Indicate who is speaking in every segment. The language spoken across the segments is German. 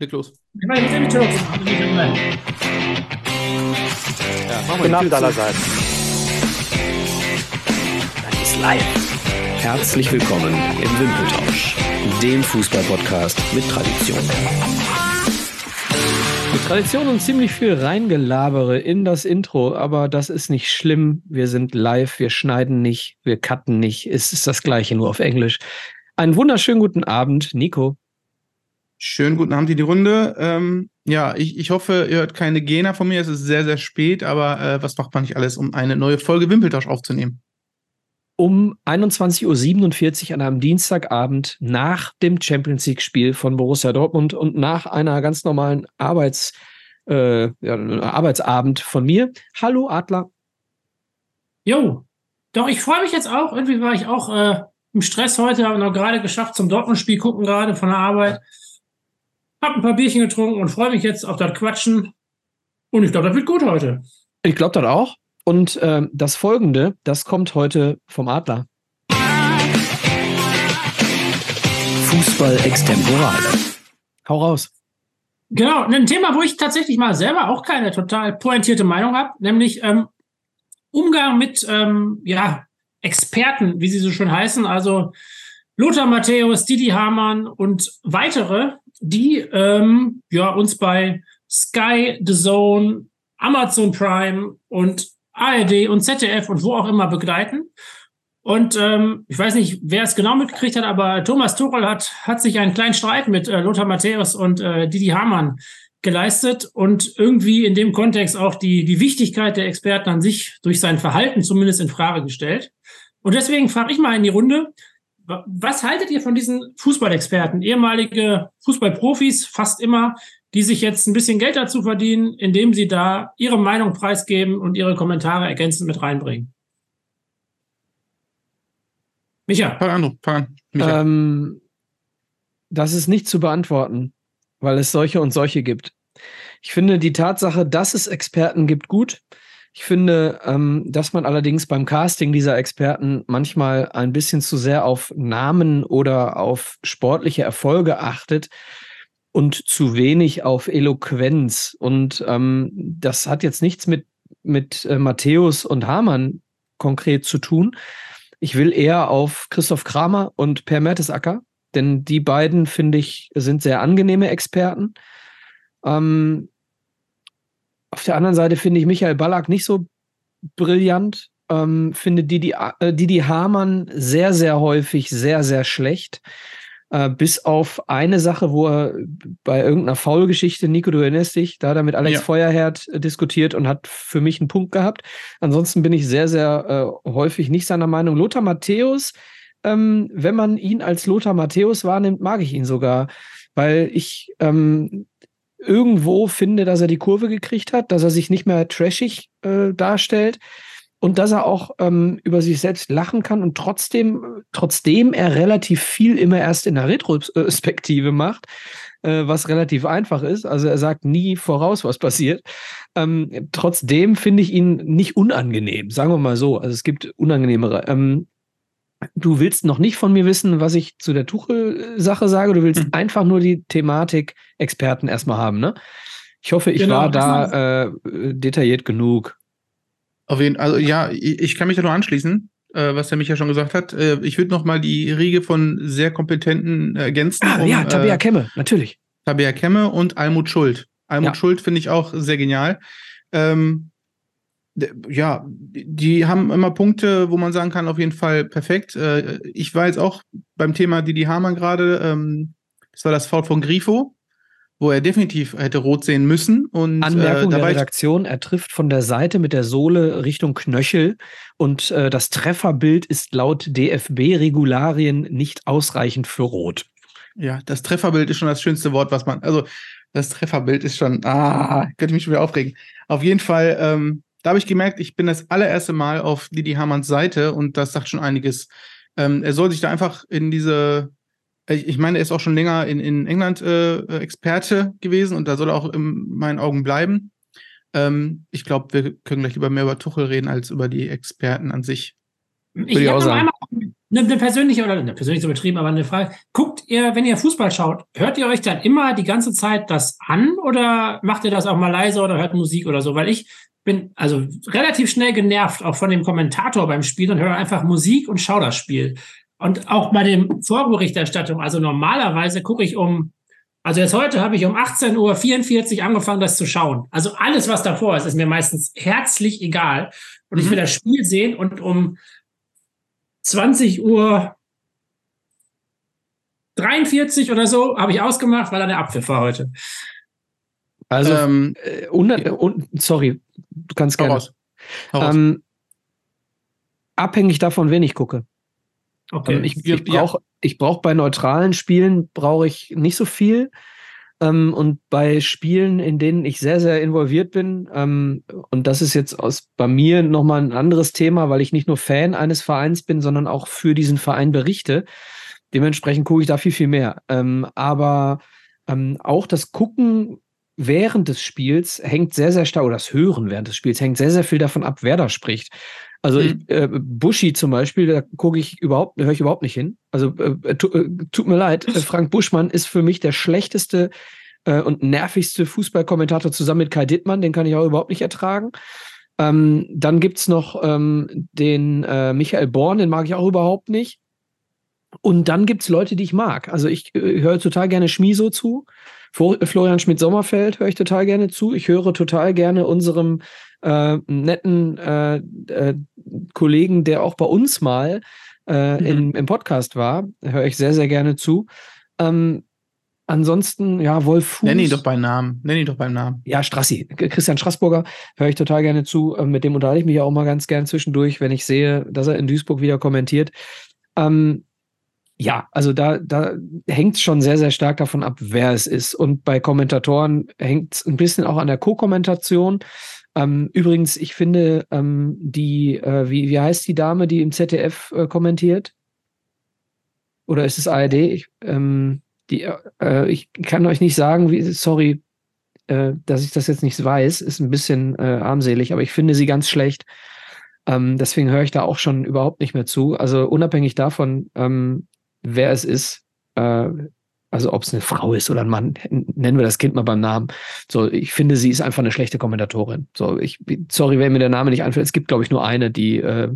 Speaker 1: leg los.
Speaker 2: Ich meine, ich mich Türks.
Speaker 3: Ja, mach mal Guten Abend allerseits.
Speaker 4: Das ist live. Herzlich willkommen im Wimpeltausch, dem Fußballpodcast mit Tradition.
Speaker 5: Mit Tradition und ziemlich viel Reingelabere in das Intro, aber das ist nicht schlimm. Wir sind live, wir schneiden nicht, wir cutten nicht. Es ist das Gleiche, nur auf Englisch. Einen wunderschönen guten Abend, Nico.
Speaker 1: Schönen guten Abend in die Runde. Ähm, ja, ich, ich hoffe, ihr hört keine Gena von mir. Es ist sehr, sehr spät, aber äh, was macht man nicht alles, um eine neue Folge Wimpeltausch aufzunehmen?
Speaker 5: Um 21.47 Uhr an einem Dienstagabend nach dem Champions League-Spiel von Borussia Dortmund und nach einer ganz normalen Arbeits, äh, ja, Arbeitsabend von mir. Hallo Adler.
Speaker 2: Jo, doch, ich freue mich jetzt auch. Irgendwie war ich auch äh, im Stress heute, habe noch gerade geschafft zum Dortmund-Spiel gucken, gerade von der Arbeit. Hab ein paar Bierchen getrunken und freue mich jetzt auf das Quatschen. Und ich glaube, das wird gut heute.
Speaker 5: Ich glaube das auch. Und äh, das folgende, das kommt heute vom Adler.
Speaker 4: Fußball extemporale.
Speaker 5: Hau raus.
Speaker 2: Genau, ein Thema, wo ich tatsächlich mal selber auch keine total pointierte Meinung habe, nämlich ähm, Umgang mit ähm, ja, Experten, wie sie so schön heißen, also Lothar Matthäus, Didi Hamann und weitere, die ähm, ja, uns bei Sky, The Zone, Amazon Prime und ARD und ZDF und wo auch immer begleiten. Und ähm, ich weiß nicht, wer es genau mitgekriegt hat, aber Thomas Tuchel hat, hat sich einen kleinen Streit mit äh, Lothar Matthäus und äh, Didi Hamann geleistet und irgendwie in dem Kontext auch die, die Wichtigkeit der Experten an sich durch sein Verhalten zumindest in Frage gestellt. Und deswegen frage ich mal in die Runde, was haltet ihr von diesen Fußballexperten, ehemalige Fußballprofis, fast immer, die sich jetzt ein bisschen Geld dazu verdienen, indem sie da ihre Meinung preisgeben und ihre Kommentare ergänzend mit reinbringen?
Speaker 5: Micha. Fang an, fang an. Micha. Ähm, das ist nicht zu beantworten, weil es solche und solche gibt. Ich finde die Tatsache, dass es Experten gibt, gut. Ich finde, ähm, dass man allerdings beim Casting dieser Experten manchmal ein bisschen zu sehr auf Namen oder auf sportliche Erfolge achtet und zu wenig auf Eloquenz. Und ähm, das hat jetzt nichts mit, mit äh, Matthäus und Hamann konkret zu tun. Ich will eher auf Christoph Kramer und Per Mertesacker, denn die beiden, finde ich, sind sehr angenehme Experten. Ähm, auf der anderen Seite finde ich Michael Ballack nicht so brillant. Ähm, finde Didi, äh, Didi Hamann sehr, sehr häufig sehr, sehr schlecht. Äh, bis auf eine Sache, wo er bei irgendeiner Foul-Geschichte, Nico, du erinnerst dich, da hat er mit Alex ja. Feuerherd äh, diskutiert und hat für mich einen Punkt gehabt. Ansonsten bin ich sehr, sehr äh, häufig nicht seiner Meinung. Lothar Matthäus, ähm, wenn man ihn als Lothar Matthäus wahrnimmt, mag ich ihn sogar, weil ich ähm, irgendwo finde, dass er die Kurve gekriegt hat, dass er sich nicht mehr trashig äh, darstellt und dass er auch ähm, über sich selbst lachen kann und trotzdem, trotzdem er relativ viel immer erst in der Retrospektive macht, äh, was relativ einfach ist. Also er sagt nie voraus, was passiert. Ähm, trotzdem finde ich ihn nicht unangenehm, sagen wir mal so. Also es gibt unangenehmere. Ähm, du willst noch nicht von mir wissen, was ich zu der Tuchel-Sache sage. Du willst mhm. einfach nur die Thematik Experten erstmal haben, ne? Ich hoffe, ich genau, war da äh, detailliert genug.
Speaker 1: Auf jeden also ja, ich kann mich da nur anschließen, äh, was der Micha schon gesagt hat. Äh, ich würde noch mal die Riege von sehr kompetenten ergänzen.
Speaker 5: Ah, um, ja, Tabea äh, Kemme, natürlich.
Speaker 1: Tabea Kemme und Almut Schuld. Almut ja. Schuld finde ich auch sehr genial. Ähm, ja, die haben immer Punkte, wo man sagen kann, auf jeden Fall perfekt. Äh, ich war jetzt auch beim Thema Didi Hamann gerade, ähm, das war das Foul von Grifo, wo er definitiv hätte rot sehen müssen. Und,
Speaker 5: Anmerkung äh, der Redaktion, er trifft von der Seite mit der Sohle Richtung Knöchel und äh, das Trefferbild ist laut DFB-Regularien nicht ausreichend für rot.
Speaker 1: Ja, das Trefferbild ist schon das schönste Wort, was man, also das Trefferbild ist schon, ah, könnte ich mich schon wieder aufregen. Auf jeden Fall, ähm, da habe ich gemerkt, ich bin das allererste Mal auf Didi Hamanns Seite und das sagt schon einiges. Ähm, er soll sich da einfach in diese, ich, ich meine, er ist auch schon länger in, in England äh, Experte gewesen und da soll er auch in meinen Augen bleiben. Ähm, ich glaube, wir können gleich lieber mehr über Tuchel reden als über die Experten an sich.
Speaker 2: Ich habe noch einmal eine, eine, persönliche oder eine persönlich übertrieben, aber eine Frage. Guckt ihr, wenn ihr Fußball schaut, hört ihr euch dann immer die ganze Zeit das an oder macht ihr das auch mal leise oder hört Musik oder so? Weil ich bin also relativ schnell genervt, auch von dem Kommentator beim Spiel und höre einfach Musik und schaue das Spiel. Und auch bei dem Vorberichterstattung, also normalerweise gucke ich um, also jetzt heute habe ich um 18.44 Uhr angefangen, das zu schauen. Also alles, was davor ist, ist mir meistens herzlich egal. Und mhm. ich will das Spiel sehen und um 20 Uhr 43 oder so habe ich ausgemacht, weil da der Apfel war heute.
Speaker 5: Also, ähm, äh, und, und, sorry, du kannst gerne. Raus. Ähm, abhängig davon, wen ich gucke. Okay. Ähm, ich, ich brauche ja. brauch bei neutralen Spielen brauche ich nicht so viel. Ähm, und bei Spielen, in denen ich sehr, sehr involviert bin, ähm, und das ist jetzt aus, bei mir nochmal ein anderes Thema, weil ich nicht nur Fan eines Vereins bin, sondern auch für diesen Verein berichte. Dementsprechend gucke ich da viel, viel mehr. Ähm, aber ähm, auch das Gucken während des Spiels hängt sehr, sehr stark, oder das Hören während des Spiels hängt sehr, sehr viel davon ab, wer da spricht. Also mhm. ich, äh, Buschi zum Beispiel, da gucke ich überhaupt, höre ich überhaupt nicht hin. Also äh, tu, äh, tut mir leid, äh, Frank Buschmann ist für mich der schlechteste äh, und nervigste Fußballkommentator zusammen mit Kai Dittmann, den kann ich auch überhaupt nicht ertragen. Ähm, dann gibt's noch ähm, den äh, Michael Born, den mag ich auch überhaupt nicht. Und dann gibt's Leute, die ich mag. Also ich äh, höre total gerne Schmiso zu. Florian Schmidt-Sommerfeld höre ich total gerne zu. Ich höre total gerne unserem äh, netten äh, äh, Kollegen, der auch bei uns mal äh, mhm. in, im Podcast war, höre ich sehr, sehr gerne zu. Ähm, ansonsten, ja, Wolf Fuß.
Speaker 1: Nenn ihn doch beim Namen. Nenn ihn doch beim Namen.
Speaker 5: Ja, Strassi. Christian Straßburger höre ich total gerne zu. Ähm, mit dem unterhalte ich mich auch mal ganz gern zwischendurch, wenn ich sehe, dass er in Duisburg wieder kommentiert. Ähm, ja, also da, da hängt es schon sehr, sehr stark davon ab, wer es ist. Und bei Kommentatoren hängt es ein bisschen auch an der Co-Kommentation. Ähm, übrigens, ich finde, ähm, die, äh, wie, wie heißt die Dame, die im ZDF äh, kommentiert? Oder ist es ARD? Ich, ähm, die, äh, ich kann euch nicht sagen, wie, sorry, äh, dass ich das jetzt nicht weiß, ist ein bisschen äh, armselig, aber ich finde sie ganz schlecht. Ähm, deswegen höre ich da auch schon überhaupt nicht mehr zu. Also unabhängig davon, ähm, wer es ist, äh, also ob es eine Frau ist oder ein Mann, nennen wir das Kind mal beim Namen. So, ich finde, sie ist einfach eine schlechte Kommentatorin. So, ich, sorry, wenn mir der Name nicht einfällt. Es gibt, glaube ich, nur eine, die äh,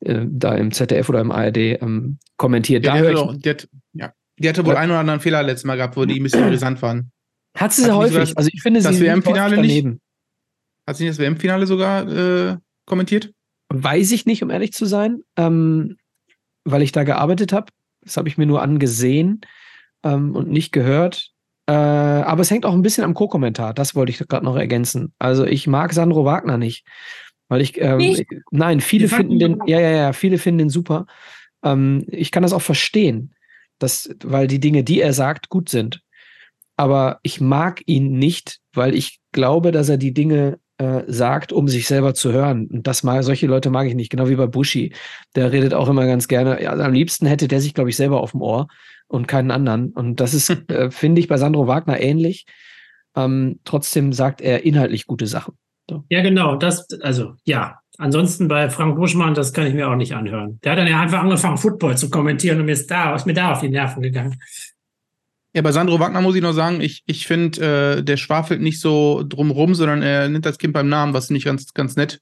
Speaker 5: äh, da im ZDF oder im ARD ähm, kommentiert.
Speaker 1: Ja, die, hatte die, hat, ja. die hatte wohl ja. einen oder anderen Fehler letztes Mal gehabt, wo die ein bisschen brisant waren.
Speaker 5: Hat sie sehr häufig. Das, also ich finde
Speaker 1: das sie WM-Finale nicht. Hat sie nicht das WM-Finale sogar äh, kommentiert?
Speaker 5: Weiß ich nicht, um ehrlich zu sein, ähm, weil ich da gearbeitet habe. Das habe ich mir nur angesehen ähm, und nicht gehört. Äh, aber es hängt auch ein bisschen am Co-Kommentar. Das wollte ich gerade noch ergänzen. Also ich mag Sandro Wagner nicht. Weil ich, ähm, ich nein, viele finden den, ja, ja, ja, viele finden den super. Ähm, ich kann das auch verstehen, dass, weil die Dinge, die er sagt, gut sind. Aber ich mag ihn nicht, weil ich glaube, dass er die Dinge äh, sagt, um sich selber zu hören. Und das mal, solche Leute mag ich nicht, genau wie bei Bushi. Der redet auch immer ganz gerne. Ja, am liebsten hätte der sich, glaube ich, selber auf dem Ohr und keinen anderen. Und das ist, äh, finde ich, bei Sandro Wagner ähnlich. Ähm, trotzdem sagt er inhaltlich gute Sachen.
Speaker 2: So. Ja, genau. Das, also, ja. Ansonsten bei Frank Buschmann, das kann ich mir auch nicht anhören. Der hat dann ja einfach angefangen, Football zu kommentieren und mir ist da, ist mir da auf die Nerven gegangen.
Speaker 1: Ja, bei Sandro Wagner muss ich noch sagen, ich, ich finde, äh, der schwafelt nicht so drumrum, sondern er nimmt das Kind beim Namen, was nicht ganz, ganz nett.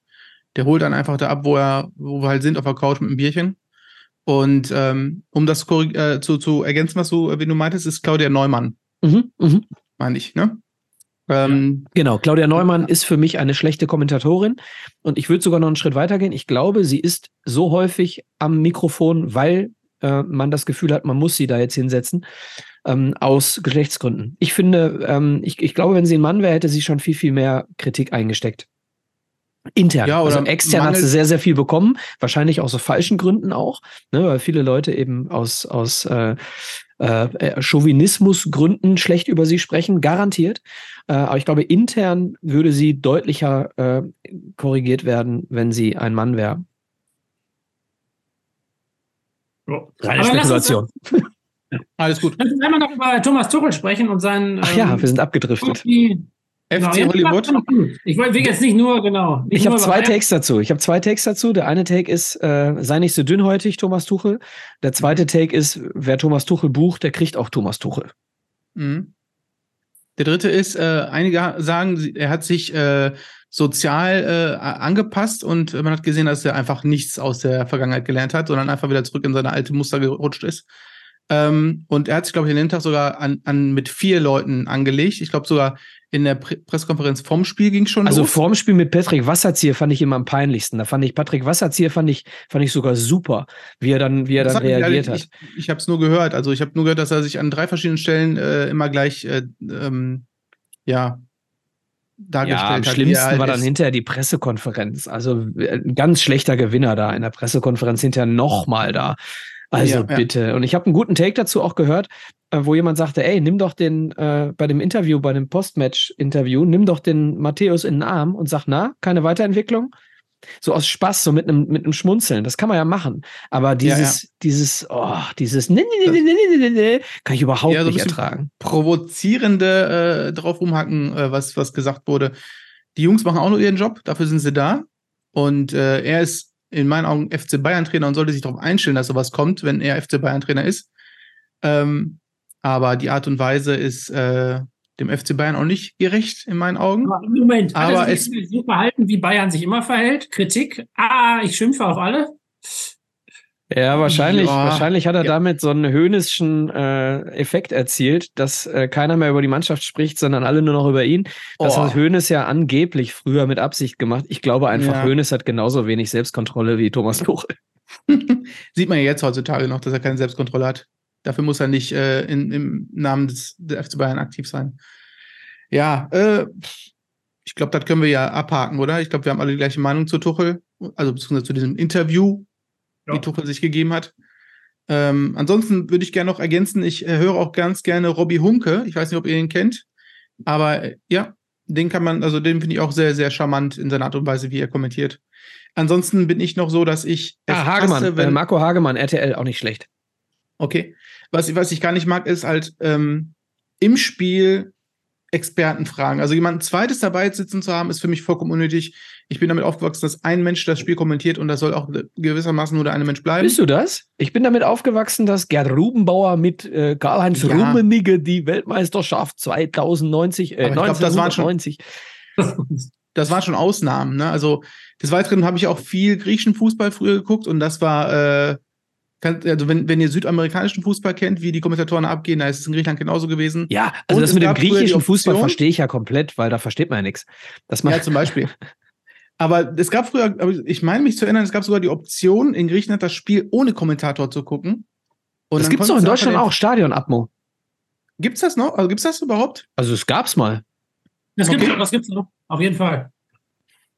Speaker 1: Der holt dann einfach da ab, wo er, wo wir halt sind, auf der Couch mit einem Bierchen. Und ähm, um das äh, zu, zu ergänzen, was du, wie du meintest, ist Claudia Neumann. Mhm, mh. Meine ich, ne?
Speaker 5: Ähm, genau, Claudia Neumann ist für mich eine schlechte Kommentatorin und ich würde sogar noch einen Schritt weiter gehen. Ich glaube, sie ist so häufig am Mikrofon, weil äh, man das Gefühl hat, man muss sie da jetzt hinsetzen, ähm, aus Geschlechtsgründen. Ich finde, ähm, ich, ich glaube, wenn sie ein Mann wäre, hätte sie schon viel, viel mehr Kritik eingesteckt. Intern. Ja, also extern hat sie sehr, sehr viel bekommen. Wahrscheinlich aus so falschen Gründen auch, ne, weil viele Leute eben aus, aus äh, äh, Chauvinismusgründen schlecht über sie sprechen, garantiert. Äh, aber ich glaube, intern würde sie deutlicher äh, korrigiert werden, wenn sie ein Mann wäre.
Speaker 2: Reine Spekulation. Alles gut. Lass uns einmal noch über Thomas Tuchel sprechen und seinen.
Speaker 5: Ach ja, ähm, wir sind abgedriftet.
Speaker 1: FC genau, Hollywood.
Speaker 2: Ich will jetzt nicht nur, genau. Nicht
Speaker 5: ich habe zwei Takes dazu. Ich habe zwei Takes dazu. Der eine Take ist, äh, sei nicht so dünnhäutig, Thomas Tuchel. Der zweite Take ist, wer Thomas Tuchel bucht, der kriegt auch Thomas Tuchel. Mhm.
Speaker 1: Der dritte ist, äh, einige sagen, er hat sich äh, sozial äh, angepasst und man hat gesehen, dass er einfach nichts aus der Vergangenheit gelernt hat, sondern einfach wieder zurück in seine alte Muster gerutscht ist. Ähm, und er hat sich, glaube ich, an dem Tag sogar an, an mit vier Leuten angelegt. Ich glaube sogar in der Pre Pressekonferenz vom Spiel ging schon
Speaker 5: Also los. vorm Spiel mit Patrick Wasserzieher fand ich immer am peinlichsten. Da fand ich Patrick Wasserzieher fand ich fand ich sogar super, wie er dann wie er das dann reagiert hat.
Speaker 1: Ich, ich habe es nur gehört. Also ich habe nur gehört, dass er sich an drei verschiedenen Stellen äh, immer gleich äh, ähm, ja
Speaker 5: dargestellt ja, am hat. schlimmsten halt war dann hinterher die Pressekonferenz. Also äh, ein ganz schlechter Gewinner da in der Pressekonferenz hinterher nochmal da. Also ja, bitte. Ja. Und ich habe einen guten Take dazu auch gehört, äh, wo jemand sagte, ey, nimm doch den, äh, bei dem Interview, bei dem Postmatch-Interview, nimm doch den Matthäus in den Arm und sag, na, keine Weiterentwicklung? So aus Spaß, so mit einem mit einem Schmunzeln. Das kann man ja machen. Aber dieses, ja, ja. dieses, oh, dieses, ne, ne, ne, ne, ne, ne, kann ich überhaupt ja, so nicht ertragen.
Speaker 1: Provozierende äh, drauf rumhacken, äh, was, was gesagt wurde. Die Jungs machen auch nur ihren Job, dafür sind sie da. Und äh, er ist in meinen Augen FC Bayern-Trainer und sollte sich darauf einstellen, dass sowas kommt, wenn er FC Bayern-Trainer ist. Ähm, aber die Art und Weise ist äh, dem FC Bayern auch nicht gerecht, in meinen Augen. Aber
Speaker 2: Moment, aber es so verhalten, wie Bayern sich immer verhält. Kritik, ah, ich schimpfe auf alle.
Speaker 5: Ja, wahrscheinlich, ja. wahrscheinlich hat er ja. damit so einen höhnischen äh, Effekt erzielt, dass äh, keiner mehr über die Mannschaft spricht, sondern alle nur noch über ihn. Das oh. hat Hönes ja angeblich früher mit Absicht gemacht. Ich glaube einfach, ja. Hönes hat genauso wenig Selbstkontrolle wie Thomas Tuchel.
Speaker 1: Sieht man ja jetzt heutzutage noch, dass er keine Selbstkontrolle hat. Dafür muss er nicht äh, in, im Namen des der FC Bayern aktiv sein. Ja, äh, ich glaube, das können wir ja abhaken, oder? Ich glaube, wir haben alle die gleiche Meinung zu Tuchel, also beziehungsweise zu diesem Interview, ja. die Tuchel sich gegeben hat. Ähm, ansonsten würde ich gerne noch ergänzen, ich äh, höre auch ganz gerne Robbie Hunke. Ich weiß nicht, ob ihr ihn kennt, aber äh, ja, den kann man, also den finde ich auch sehr, sehr charmant in seiner Art und Weise, wie er kommentiert. Ansonsten bin ich noch so, dass ich.
Speaker 5: Ah, Hagemann, hasse, wenn, äh, Marco Hagemann, RTL, auch nicht schlecht.
Speaker 1: Okay. Was, was ich gar nicht mag, ist halt ähm, im Spiel Experten fragen. Also jemanden zweites dabei sitzen zu haben, ist für mich vollkommen unnötig. Ich bin damit aufgewachsen, dass ein Mensch das Spiel kommentiert und das soll auch gewissermaßen nur der eine Mensch bleiben.
Speaker 5: Bist du das? Ich bin damit aufgewachsen, dass Gerd Rubenbauer mit äh, Karl-Heinz ja. Rummenigge die Weltmeisterschaft 2090, äh,
Speaker 1: Aber ich glaub, das waren schon, das waren schon Ausnahmen. Ne? Also des Weiteren habe ich auch viel griechischen Fußball früher geguckt und das war äh, also wenn, wenn ihr südamerikanischen Fußball kennt, wie die Kommentatoren abgehen, da ist es in Griechenland genauso gewesen.
Speaker 5: Ja, also Und das mit dem griechischen Fußball verstehe ich ja komplett, weil da versteht man ja nichts.
Speaker 1: Das ja, zum Beispiel. Aber es gab früher, ich meine mich zu erinnern, es gab sogar die Option, in Griechenland das Spiel ohne Kommentator zu gucken.
Speaker 5: Und das gibt es doch in Deutschland auch, Stadion-Atmo.
Speaker 1: Gibt's das noch? Also gibt's das überhaupt?
Speaker 5: Also es gab's mal.
Speaker 2: Das okay. gibt's, das gibt's noch, auf jeden Fall.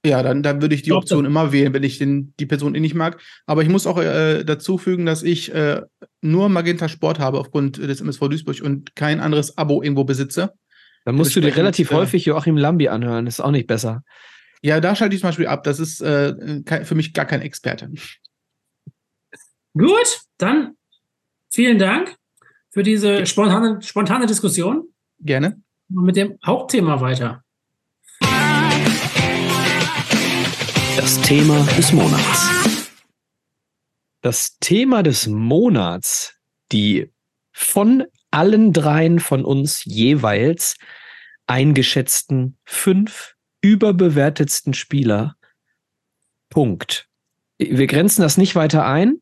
Speaker 1: Ja, dann, dann würde ich die Option immer wählen, wenn ich den, die Person eh nicht mag. Aber ich muss auch äh, dazu fügen, dass ich äh, nur Magenta Sport habe aufgrund des MSV Duisburg und kein anderes Abo irgendwo besitze.
Speaker 5: Dann musst du dir relativ äh, häufig Joachim Lambi anhören, das ist auch nicht besser.
Speaker 1: Ja, da schalte ich zum Beispiel ab. Das ist äh, für mich gar kein Experte.
Speaker 2: Gut, dann vielen Dank für diese spontane, spontane Diskussion.
Speaker 1: Gerne.
Speaker 2: Mit dem Hauptthema weiter.
Speaker 4: Das Thema des Monats.
Speaker 5: Das Thema des Monats, die von allen dreien von uns jeweils eingeschätzten fünf überbewertetsten Spieler. Punkt. Wir grenzen das nicht weiter ein.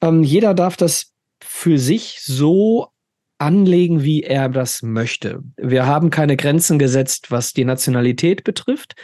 Speaker 5: Ähm, jeder darf das für sich so anlegen, wie er das möchte. Wir haben keine Grenzen gesetzt, was die Nationalität betrifft.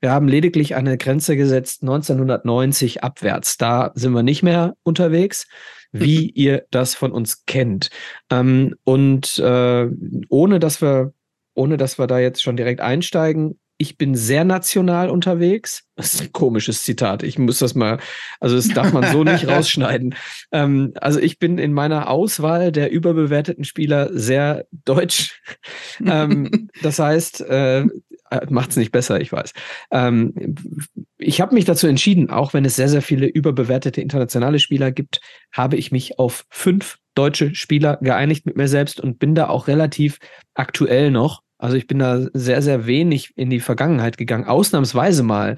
Speaker 5: Wir haben lediglich eine Grenze gesetzt 1990 abwärts. Da sind wir nicht mehr unterwegs, wie mhm. ihr das von uns kennt. Ähm, und äh, ohne dass wir, ohne dass wir da jetzt schon direkt einsteigen, ich bin sehr national unterwegs. Das ist ein komisches Zitat. Ich muss das mal, also das darf man so nicht rausschneiden. Ähm, also ich bin in meiner Auswahl der überbewerteten Spieler sehr deutsch. ähm, das heißt, äh, macht es nicht besser, ich weiß. Ähm, ich habe mich dazu entschieden, auch wenn es sehr, sehr viele überbewertete internationale Spieler gibt, habe ich mich auf fünf deutsche Spieler geeinigt mit mir selbst und bin da auch relativ aktuell noch Also ich bin da sehr, sehr wenig in die Vergangenheit gegangen, ausnahmsweise mal.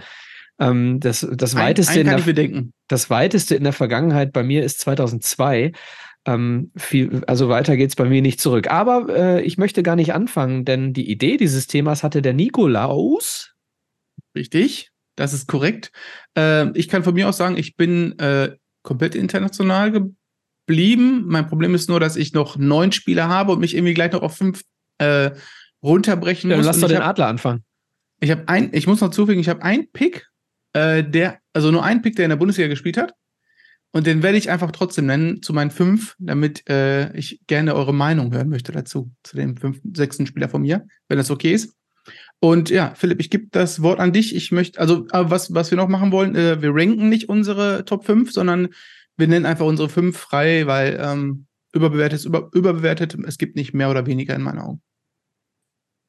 Speaker 5: Ähm, das, das, ein, weiteste ein in der, das weiteste in der Vergangenheit bei mir ist 2002. Ähm, viel, also weiter geht es bei mir nicht zurück. Aber äh, ich möchte gar nicht anfangen, denn die Idee dieses Themas hatte der Nikolaus.
Speaker 1: Richtig, das ist korrekt. Äh, ich kann von mir aus sagen, ich bin äh, komplett international geblieben. Mein Problem ist nur, dass ich noch neun Spieler habe und mich irgendwie gleich noch auf fünf äh, runterbrechen
Speaker 5: ja,
Speaker 1: muss.
Speaker 5: Lass doch den hab, Adler anfangen.
Speaker 1: Ich habe ein, ich muss noch zufügen, ich habe einen Pick, äh, der, also nur einen Pick, der in der Bundesliga gespielt hat. Und den werde ich einfach trotzdem nennen zu meinen fünf, damit äh, ich gerne eure Meinung hören möchte dazu, zu dem fünften, sechsten Spieler von mir, wenn das okay ist. Und ja, Philipp, ich gebe das Wort an dich. Ich möchte, also was, was wir noch machen wollen, äh, wir ranken nicht unsere Top 5, sondern wir nennen einfach unsere fünf frei, weil ähm, überbewertet ist über, überbewertet. Es gibt nicht mehr oder weniger in meinen Augen.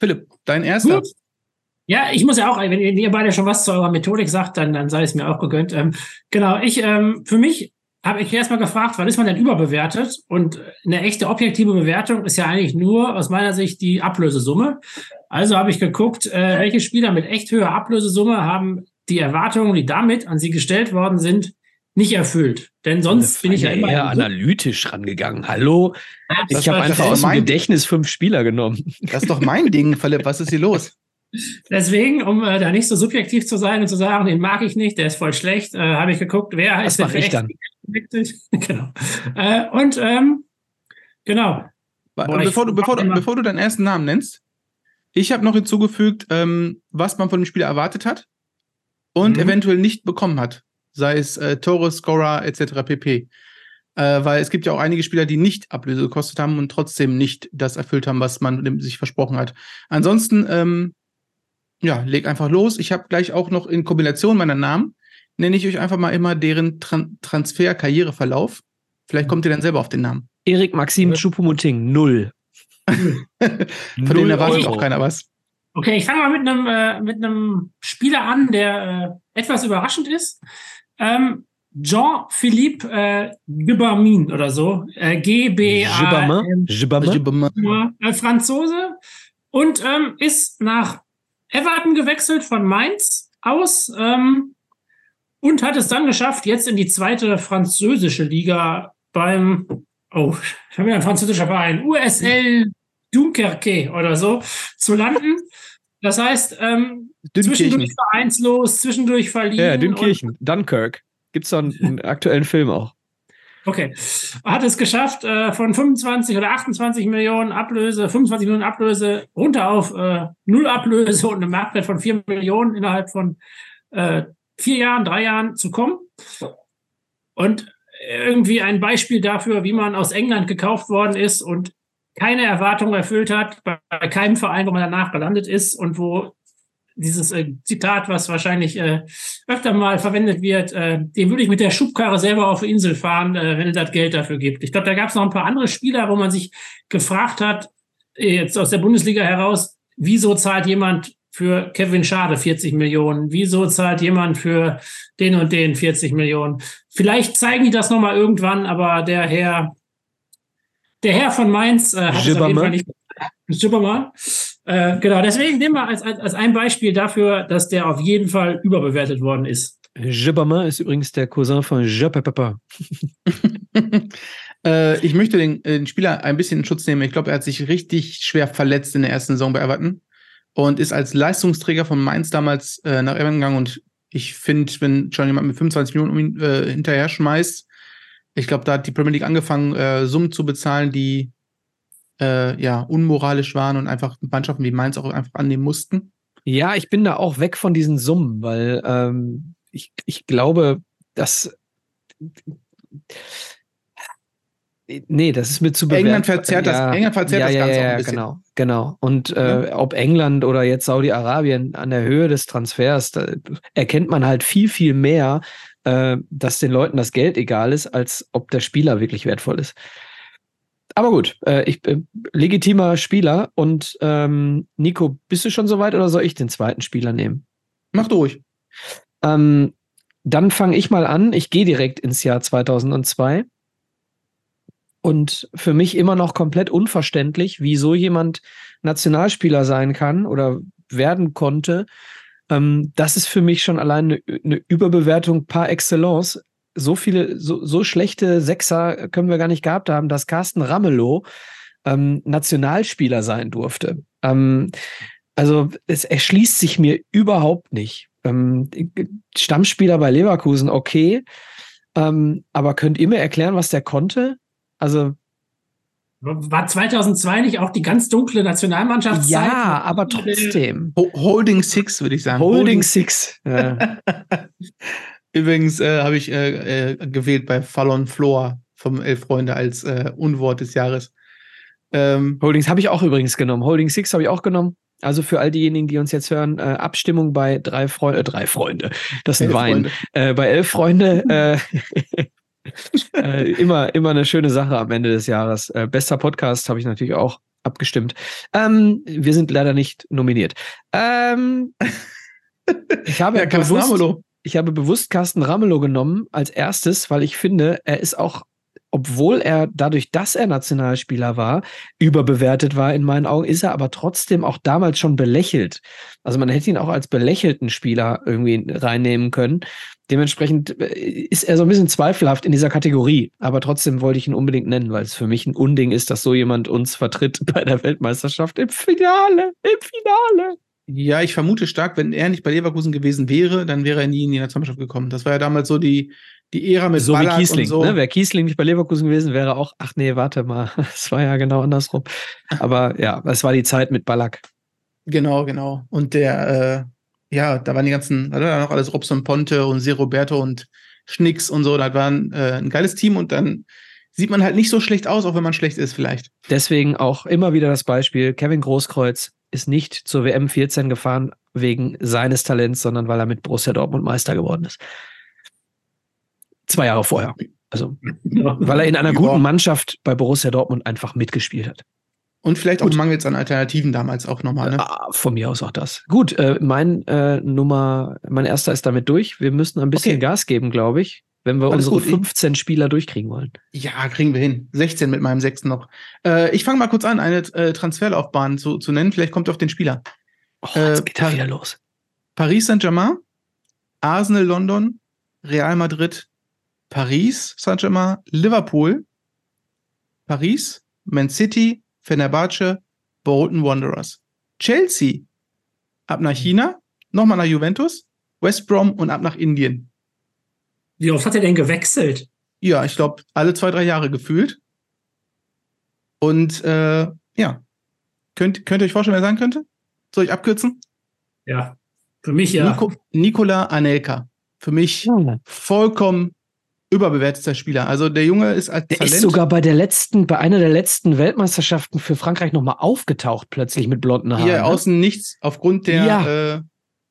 Speaker 1: Philipp, dein erster. Gut.
Speaker 2: Ja, ich muss ja auch, wenn ihr beide schon was zu eurer Methodik sagt, dann, dann sei es mir auch gegönnt. Ähm, genau, ich, ähm, für mich habe ich erstmal gefragt, wann ist man denn überbewertet? Und eine echte objektive Bewertung ist ja eigentlich nur aus meiner Sicht die Ablösesumme. Also habe ich geguckt, äh, welche Spieler mit echt höherer Ablösesumme haben die Erwartungen, die damit an sie gestellt worden sind, nicht erfüllt. Denn sonst bin ich ja immer
Speaker 5: eher analytisch rangegangen. Hallo, ich habe einfach aus dem Gedächtnis fünf Spieler genommen.
Speaker 1: Das ist doch mein Ding, Philipp. Was ist hier los?
Speaker 2: Deswegen, um äh, da nicht so subjektiv zu sein und zu sagen, den mag ich nicht, der ist voll schlecht, äh, habe ich geguckt, wer
Speaker 5: das ist denn ich dann.
Speaker 2: genau. Äh, und ähm, genau.
Speaker 1: Boah, bevor, du, bevor, du, bevor du deinen ersten Namen nennst, ich habe noch hinzugefügt, ähm, was man von dem Spieler erwartet hat und mhm. eventuell nicht bekommen hat. Sei es äh, Tore, Scorer etc. pp. Äh, weil es gibt ja auch einige Spieler, die nicht Ablöse gekostet haben und trotzdem nicht das erfüllt haben, was man sich versprochen hat. Ansonsten, ähm, ja, leg einfach los. Ich habe gleich auch noch in Kombination meiner Namen, nenne ich euch einfach mal immer deren Tran Transfer-Karriereverlauf. Vielleicht kommt ihr dann selber auf den Namen.
Speaker 5: Erik Maxim Choupo-Moting, null.
Speaker 1: Von denen erwartet auch keiner was.
Speaker 2: Okay, ich fange mal mit einem äh, mit einem Spieler an, der äh, etwas überraschend ist. Ähm, Jean-Philippe äh, Gubamin oder so. Äh, G-B-A-M. Äh, Franzose. Und ähm, ist nach Everton gewechselt von Mainz aus ähm, und hat es dann geschafft, jetzt in die zweite französische Liga beim, oh, ich habe ja ein französischer Verein, USL Dunkerque oder so, zu landen. Das heißt, ähm, zwischendurch vereinslos, zwischendurch verlieren.
Speaker 5: Ja, Dünnkirchen, Dunkirk. Gibt es da einen, einen aktuellen Film auch?
Speaker 2: Okay. Hat es geschafft, äh, von 25 oder 28 Millionen Ablöse, 25 Millionen Ablöse runter auf äh, null Ablöse und eine Marktwert von 4 Millionen innerhalb von äh, vier Jahren, drei Jahren zu kommen. Und irgendwie ein Beispiel dafür, wie man aus England gekauft worden ist und keine Erwartungen erfüllt hat, bei keinem Verein, wo man danach gelandet ist und wo dieses äh, Zitat, was wahrscheinlich äh, öfter mal verwendet wird, äh, den würde ich mit der Schubkarre selber auf die Insel fahren, äh, wenn es das Geld dafür gibt. Ich glaube, da gab es noch ein paar andere Spieler, wo man sich gefragt hat, äh, jetzt aus der Bundesliga heraus, wieso zahlt jemand für Kevin Schade 40 Millionen? Wieso zahlt jemand für den und den 40 Millionen? Vielleicht zeigen die das nochmal irgendwann, aber der Herr, der Herr von Mainz äh, hat es auf jeden Fall nicht. Superman. Äh, genau, deswegen nehmen wir als, als, als ein Beispiel dafür, dass der auf jeden Fall überbewertet worden ist.
Speaker 5: Jebama ist übrigens der Cousin von Je Papa.
Speaker 1: äh, ich möchte den, den, Spieler ein bisschen in Schutz nehmen. Ich glaube, er hat sich richtig schwer verletzt in der ersten Saison bei Everton und ist als Leistungsträger von Mainz damals äh, nach Everton gegangen. Und ich finde, wenn schon jemand mit 25 Millionen um ihn äh, hinterher schmeißt, ich glaube, da hat die Premier League angefangen, äh, Summen zu bezahlen, die äh, ja, unmoralisch waren und einfach Mannschaften wie Mainz auch einfach annehmen mussten?
Speaker 5: Ja, ich bin da auch weg von diesen Summen, weil ähm, ich, ich glaube, dass Nee, das ist mir zu
Speaker 1: bewerten. England verzerrt das, ja, England verzerrt ja, das Ganze
Speaker 5: ja, ja,
Speaker 1: auch ein bisschen.
Speaker 5: Genau, genau. Und äh, ob England oder jetzt Saudi-Arabien an der Höhe des Transfers, da erkennt man halt viel, viel mehr, äh, dass den Leuten das Geld egal ist, als ob der Spieler wirklich wertvoll ist aber gut, äh, ich äh, legitimer Spieler und ähm, Nico, bist du schon soweit oder soll ich den zweiten Spieler nehmen?
Speaker 1: Mach durch.
Speaker 5: Ähm, dann fange ich mal an. Ich gehe direkt ins Jahr 2002. Und für mich immer noch komplett unverständlich, wie so jemand Nationalspieler sein kann oder werden konnte. Ähm, das ist für mich schon allein eine, eine Überbewertung par excellence. So viele, so, so schlechte Sechser können wir gar nicht gehabt haben, dass Carsten Ramelow ähm, Nationalspieler sein durfte. Ähm, also es erschließt sich mir überhaupt nicht. Ähm, Stammspieler bei Leverkusen, okay. Ähm, aber könnt ihr mir erklären, was der konnte? Also
Speaker 2: war 2002 nicht auch die ganz dunkle Nationalmannschaftszeit?
Speaker 5: Ja, aber trotzdem.
Speaker 1: Holding Six, würde ich sagen.
Speaker 5: Holding, Holding Six. Ja.
Speaker 1: Übrigens äh, habe ich äh, äh, gewählt bei Fallon Floor vom Elf Freunde als äh, Unwort des Jahres.
Speaker 5: Ähm, Holdings habe ich auch übrigens genommen. Holding Six habe ich auch genommen. Also für all diejenigen, die uns jetzt hören, äh, Abstimmung bei drei Freunde, äh, drei Freunde, das ist ein Wein. Äh, bei elf Freunde, äh, immer, immer eine schöne Sache am Ende des Jahres. Äh, bester Podcast habe ich natürlich auch abgestimmt. Ähm, wir sind leider nicht nominiert. Ähm, ich habe ja, bewusst, ich habe bewusst Carsten Ramelow genommen als erstes, weil ich finde, er ist auch obwohl er dadurch, dass er Nationalspieler war, überbewertet war in meinen Augen, ist er aber trotzdem auch damals schon belächelt. Also man hätte ihn auch als belächelten Spieler irgendwie reinnehmen können. Dementsprechend äh, ist er so ein bisschen zweifelhaft in dieser Kategorie. Aber trotzdem wollte ich ihn unbedingt nennen, weil es für mich ein Unding ist, dass so jemand uns vertritt bei der Weltmeisterschaft im Finale. Im Finale.
Speaker 1: Ja, ich vermute stark, wenn er nicht bei Leverkusen gewesen wäre, dann wäre er nie in die Nationalmannschaft gekommen. Das war ja damals so die, die Ära mit
Speaker 5: so Ballack wie Kiesling. So. Ne? Wäre Kiesling nicht bei Leverkusen gewesen, wäre auch, ach nee, warte mal, es war ja genau andersrum. Aber ja, es war die Zeit mit Ballack.
Speaker 1: Genau, genau. Und der, äh, ja, da waren die ganzen, da war noch alles Robson Ponte und Se Roberto und Schnicks und so. Das war ein, äh, ein geiles Team und dann sieht man halt nicht so schlecht aus, auch wenn man schlecht ist, vielleicht.
Speaker 5: Deswegen auch immer wieder das Beispiel: Kevin Großkreuz ist nicht zur WM 14 gefahren wegen seines Talents, sondern weil er mit Borussia Dortmund Meister geworden ist. Zwei Jahre vorher. Also, weil er in einer guten Mannschaft bei Borussia Dortmund einfach mitgespielt hat.
Speaker 1: Und vielleicht Gut. auch mangels an Alternativen damals auch nochmal, ne?
Speaker 5: Ah, von mir aus auch das. Gut, äh, mein äh, Nummer, mein erster ist damit durch. Wir müssen ein bisschen okay. Gas geben, glaube ich, wenn wir Alles unsere gut. 15 Spieler durchkriegen wollen.
Speaker 1: Ja, kriegen wir hin. 16 mit meinem sechsten noch. Äh, ich fange mal kurz an, eine äh, Transferlaufbahn zu, zu nennen. Vielleicht kommt auf den Spieler.
Speaker 5: Oh, jetzt geht er wieder los.
Speaker 1: Paris Saint-Germain, Arsenal London, Real Madrid, Paris Saint-Germain, Liverpool, Paris, Man City, Fenerbahce, Bolton Wanderers. Chelsea, ab nach China, nochmal nach Juventus, West Brom und ab nach Indien.
Speaker 2: Wie oft hat er denn gewechselt?
Speaker 1: Ja, ich glaube, alle zwei, drei Jahre gefühlt. Und äh, ja, könnt, könnt ihr euch vorstellen, wer sein könnte? Soll ich abkürzen?
Speaker 2: Ja, für mich ja.
Speaker 1: Nico, Nikola Anelka. Für mich vollkommen überbewerteter Spieler. Also der Junge ist als
Speaker 5: der Talent. ist sogar bei der letzten, bei einer der letzten Weltmeisterschaften für Frankreich nochmal aufgetaucht, plötzlich mit blonden Haaren.
Speaker 1: Hier ne? außen nichts aufgrund der, ja. äh,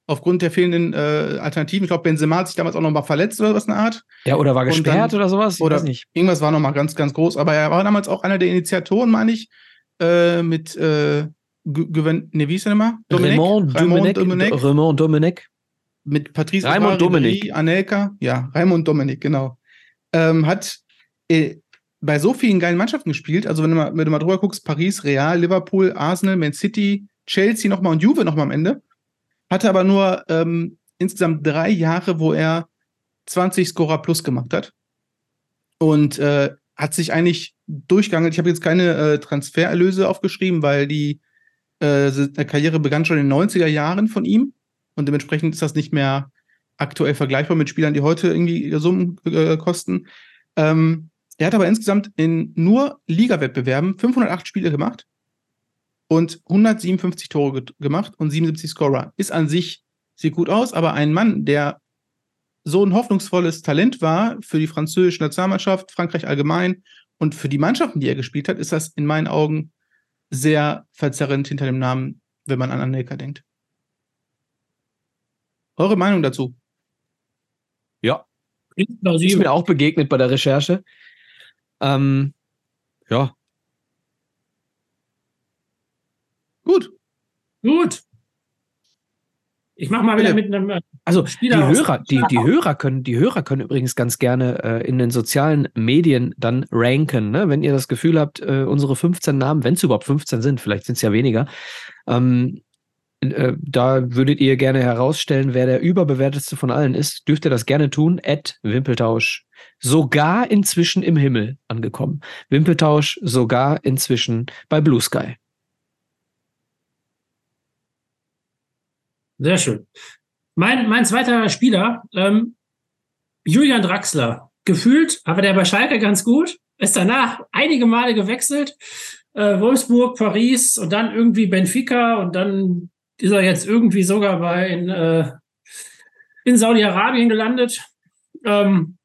Speaker 1: aufgrund der fehlenden äh, Alternativen. Ich glaube, Benzema hat sich damals auch nochmal verletzt oder was eine Art.
Speaker 5: Ja, oder war gesperrt dann, oder sowas?
Speaker 1: Ich oder nicht. Irgendwas war nochmal ganz, ganz groß. Aber er war damals auch einer der Initiatoren, meine ich, äh, mit äh, ne, wie ist er immer?
Speaker 5: Raymond Domenech. Raymond Domenech.
Speaker 1: Mit Patrice
Speaker 5: Raymond Domenech.
Speaker 1: Anelka. Ja, Raymond Domenech, genau ähm, hat äh, bei so vielen geilen Mannschaften gespielt. Also, wenn du, mal, wenn du mal drüber guckst, Paris, Real, Liverpool, Arsenal, Man City, Chelsea nochmal und Juve nochmal am Ende. Hatte aber nur ähm, insgesamt drei Jahre, wo er 20 Scorer plus gemacht hat. Und äh, hat sich eigentlich durchgegangen. Ich habe jetzt keine äh, Transfererlöse aufgeschrieben, weil die äh, Karriere begann schon in den 90er Jahren von ihm. Und dementsprechend ist das nicht mehr aktuell vergleichbar mit Spielern, die heute irgendwie Summen äh, kosten. Ähm, er hat aber insgesamt in nur Liga-Wettbewerben 508 Spiele gemacht und 157 Tore ge gemacht und 77 Scorer. Ist an sich, sieht gut aus, aber ein Mann, der so ein hoffnungsvolles Talent war für die französische Nationalmannschaft, Frankreich allgemein und für die Mannschaften, die er gespielt hat, ist das in meinen Augen sehr verzerrend hinter dem Namen, wenn man an Anelka denkt. Eure Meinung dazu?
Speaker 5: Ja. Ist mir auch begegnet bei der Recherche. Ähm, ja.
Speaker 1: Gut.
Speaker 2: Gut. Ich mache mal wieder mit einem
Speaker 5: äh, also Spieler die Hörer, die, die Hörer können, die Hörer können übrigens ganz gerne äh, in den sozialen Medien dann ranken, ne? wenn ihr das Gefühl habt, äh, unsere 15 Namen, wenn es überhaupt 15 sind, vielleicht sind es ja weniger, ähm, äh, da würdet ihr gerne herausstellen, wer der überbewertetste von allen ist, dürft ihr das gerne tun. Ed Wimpeltausch. Sogar inzwischen im Himmel angekommen. Wimpeltausch sogar inzwischen bei Blue Sky.
Speaker 2: Sehr schön. Mein, mein zweiter Spieler, ähm, Julian Draxler, gefühlt, aber der bei Schalke ganz gut, ist danach einige Male gewechselt. Äh, Wolfsburg, Paris und dann irgendwie Benfica und dann ist er jetzt irgendwie sogar bei in, äh, in Saudi-Arabien gelandet. Ähm,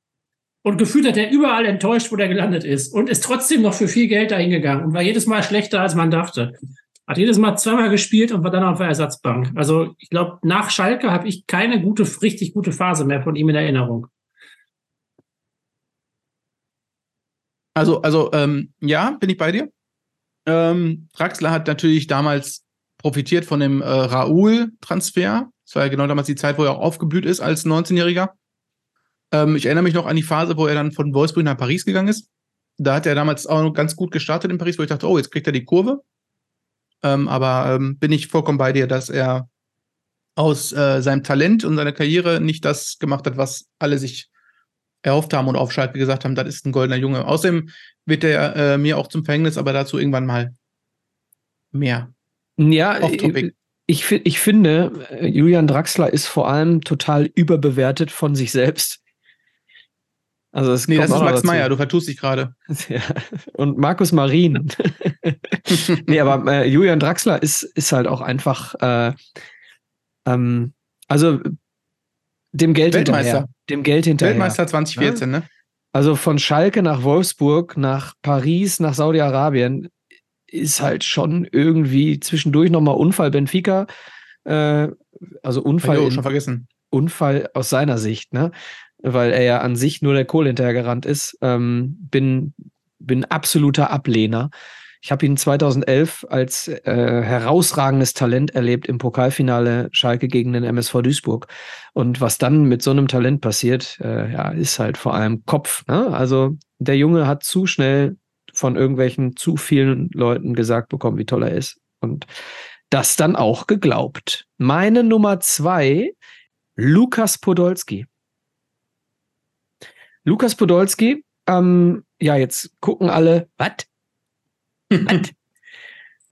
Speaker 2: und gefühlt hat er überall enttäuscht, wo der gelandet ist und ist trotzdem noch für viel Geld dahin gegangen und war jedes Mal schlechter, als man dachte. Hat jedes Mal zweimal gespielt und war dann auf der Ersatzbank. Also ich glaube, nach Schalke habe ich keine gute, richtig gute Phase mehr von ihm in Erinnerung.
Speaker 1: Also, also ähm, ja, bin ich bei dir. Ähm, Draxler hat natürlich damals profitiert von dem äh, Raoul-Transfer. Das war ja genau damals die Zeit, wo er auch aufgeblüht ist als 19-Jähriger. Ähm, ich erinnere mich noch an die Phase, wo er dann von Wolfsburg nach Paris gegangen ist. Da hat er damals auch noch ganz gut gestartet in Paris, wo ich dachte, oh, jetzt kriegt er die Kurve. Ähm, aber ähm, bin ich vollkommen bei dir, dass er aus äh, seinem Talent und seiner Karriere nicht das gemacht hat, was alle sich erhofft haben und auf Schalke gesagt haben, das ist ein goldener Junge. Außerdem wird er äh, mir auch zum Verhängnis, aber dazu irgendwann mal mehr.
Speaker 5: Ja, ich, ich, finde, äh, Julian Draxler ist vor allem total überbewertet von sich selbst.
Speaker 1: Also das nee, das ist Max Meyer, du vertust dich gerade.
Speaker 5: Ja. Und Markus Marin. nee, aber äh, Julian Draxler ist, ist halt auch einfach, äh, ähm, also dem Geld
Speaker 1: Weltmeister. hinterher.
Speaker 5: Dem Geld hinterher.
Speaker 1: Weltmeister 2014, ja? ne?
Speaker 5: Also von Schalke nach Wolfsburg, nach Paris, nach Saudi-Arabien ist halt schon irgendwie zwischendurch nochmal Unfall Benfica. Äh, also Unfall.
Speaker 1: Ich schon vergessen.
Speaker 5: Unfall aus seiner Sicht, ne? weil er ja an sich nur der Kohle hinterhergerannt ist. Ähm, bin, bin absoluter Ablehner. Ich habe ihn 2011 als äh, herausragendes Talent erlebt im Pokalfinale Schalke gegen den MSV Duisburg. Und was dann mit so einem Talent passiert, äh, ja, ist halt vor allem Kopf. Ne? Also der Junge hat zu schnell von irgendwelchen zu vielen Leuten gesagt bekommen, wie toll er ist. Und das dann auch geglaubt. Meine Nummer zwei, Lukas Podolski. Lukas Podolski, ähm, ja, jetzt gucken alle, was?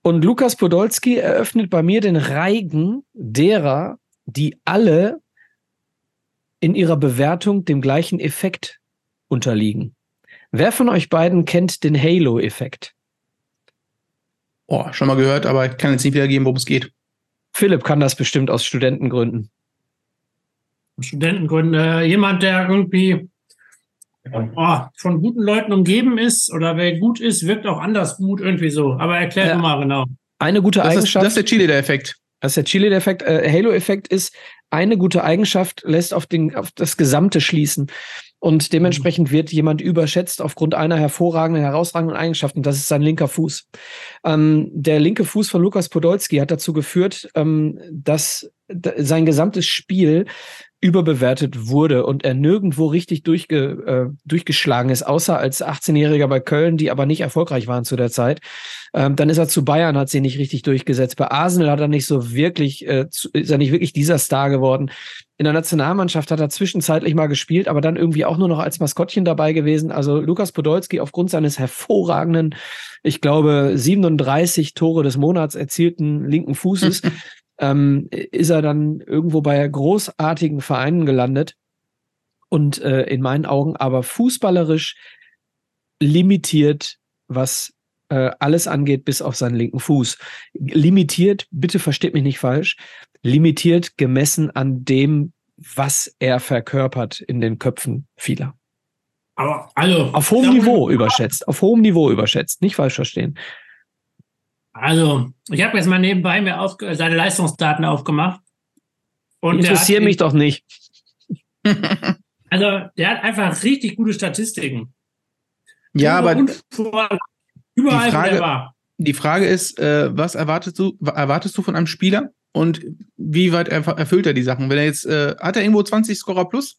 Speaker 5: Und Lukas Podolski eröffnet bei mir den Reigen derer, die alle in ihrer Bewertung dem gleichen Effekt unterliegen. Wer von euch beiden kennt den Halo-Effekt?
Speaker 1: Oh, schon mal gehört, aber ich kann jetzt nicht wiedergeben, worum es geht.
Speaker 5: Philipp kann das bestimmt aus Studentengründen.
Speaker 2: Studentengründen. Äh, jemand, der irgendwie oh, von guten Leuten umgeben ist oder wer gut ist, wirkt auch anders gut irgendwie so. Aber erklärt ja. mal genau.
Speaker 5: Eine gute
Speaker 1: das
Speaker 5: Eigenschaft.
Speaker 1: Ist, das ist der Chile-Effekt.
Speaker 5: Das ist der Chile-Effekt. Äh, Halo-Effekt ist, eine gute Eigenschaft lässt auf, den, auf das Gesamte schließen. Und dementsprechend wird jemand überschätzt aufgrund einer hervorragenden, herausragenden Eigenschaft. Und das ist sein linker Fuß. Ähm, der linke Fuß von Lukas Podolski hat dazu geführt, ähm, dass sein gesamtes Spiel überbewertet wurde und er nirgendwo richtig durchge, äh, durchgeschlagen ist, außer als 18-Jähriger bei Köln, die aber nicht erfolgreich waren zu der Zeit. Ähm, dann ist er zu Bayern, hat sie nicht richtig durchgesetzt. Bei Arsenal hat er nicht so wirklich, äh, ist er nicht wirklich dieser Star geworden. In der Nationalmannschaft hat er zwischenzeitlich mal gespielt, aber dann irgendwie auch nur noch als Maskottchen dabei gewesen. Also Lukas Podolski aufgrund seines hervorragenden, ich glaube, 37 Tore des Monats erzielten linken Fußes ähm, ist er dann irgendwo bei großartigen Vereinen gelandet und äh, in meinen Augen aber fußballerisch limitiert, was äh, alles angeht, bis auf seinen linken Fuß. Limitiert, bitte versteht mich nicht falsch, limitiert gemessen an dem, was er verkörpert in den Köpfen vieler.
Speaker 2: Aber also
Speaker 5: auf hohem Niveau überschätzt, auf hohem Niveau überschätzt, nicht falsch verstehen.
Speaker 2: Also, ich habe jetzt mal nebenbei mir auf, seine Leistungsdaten aufgemacht.
Speaker 5: Und Interessiert mich doch nicht.
Speaker 2: also, der hat einfach richtig gute Statistiken.
Speaker 1: Ja, aber überall, die Frage, Die Frage ist, äh, was erwartest du, erwartest du von einem Spieler? Und wie weit erfüllt er die Sachen. Wenn er jetzt, äh, hat er irgendwo 20 Scorer plus?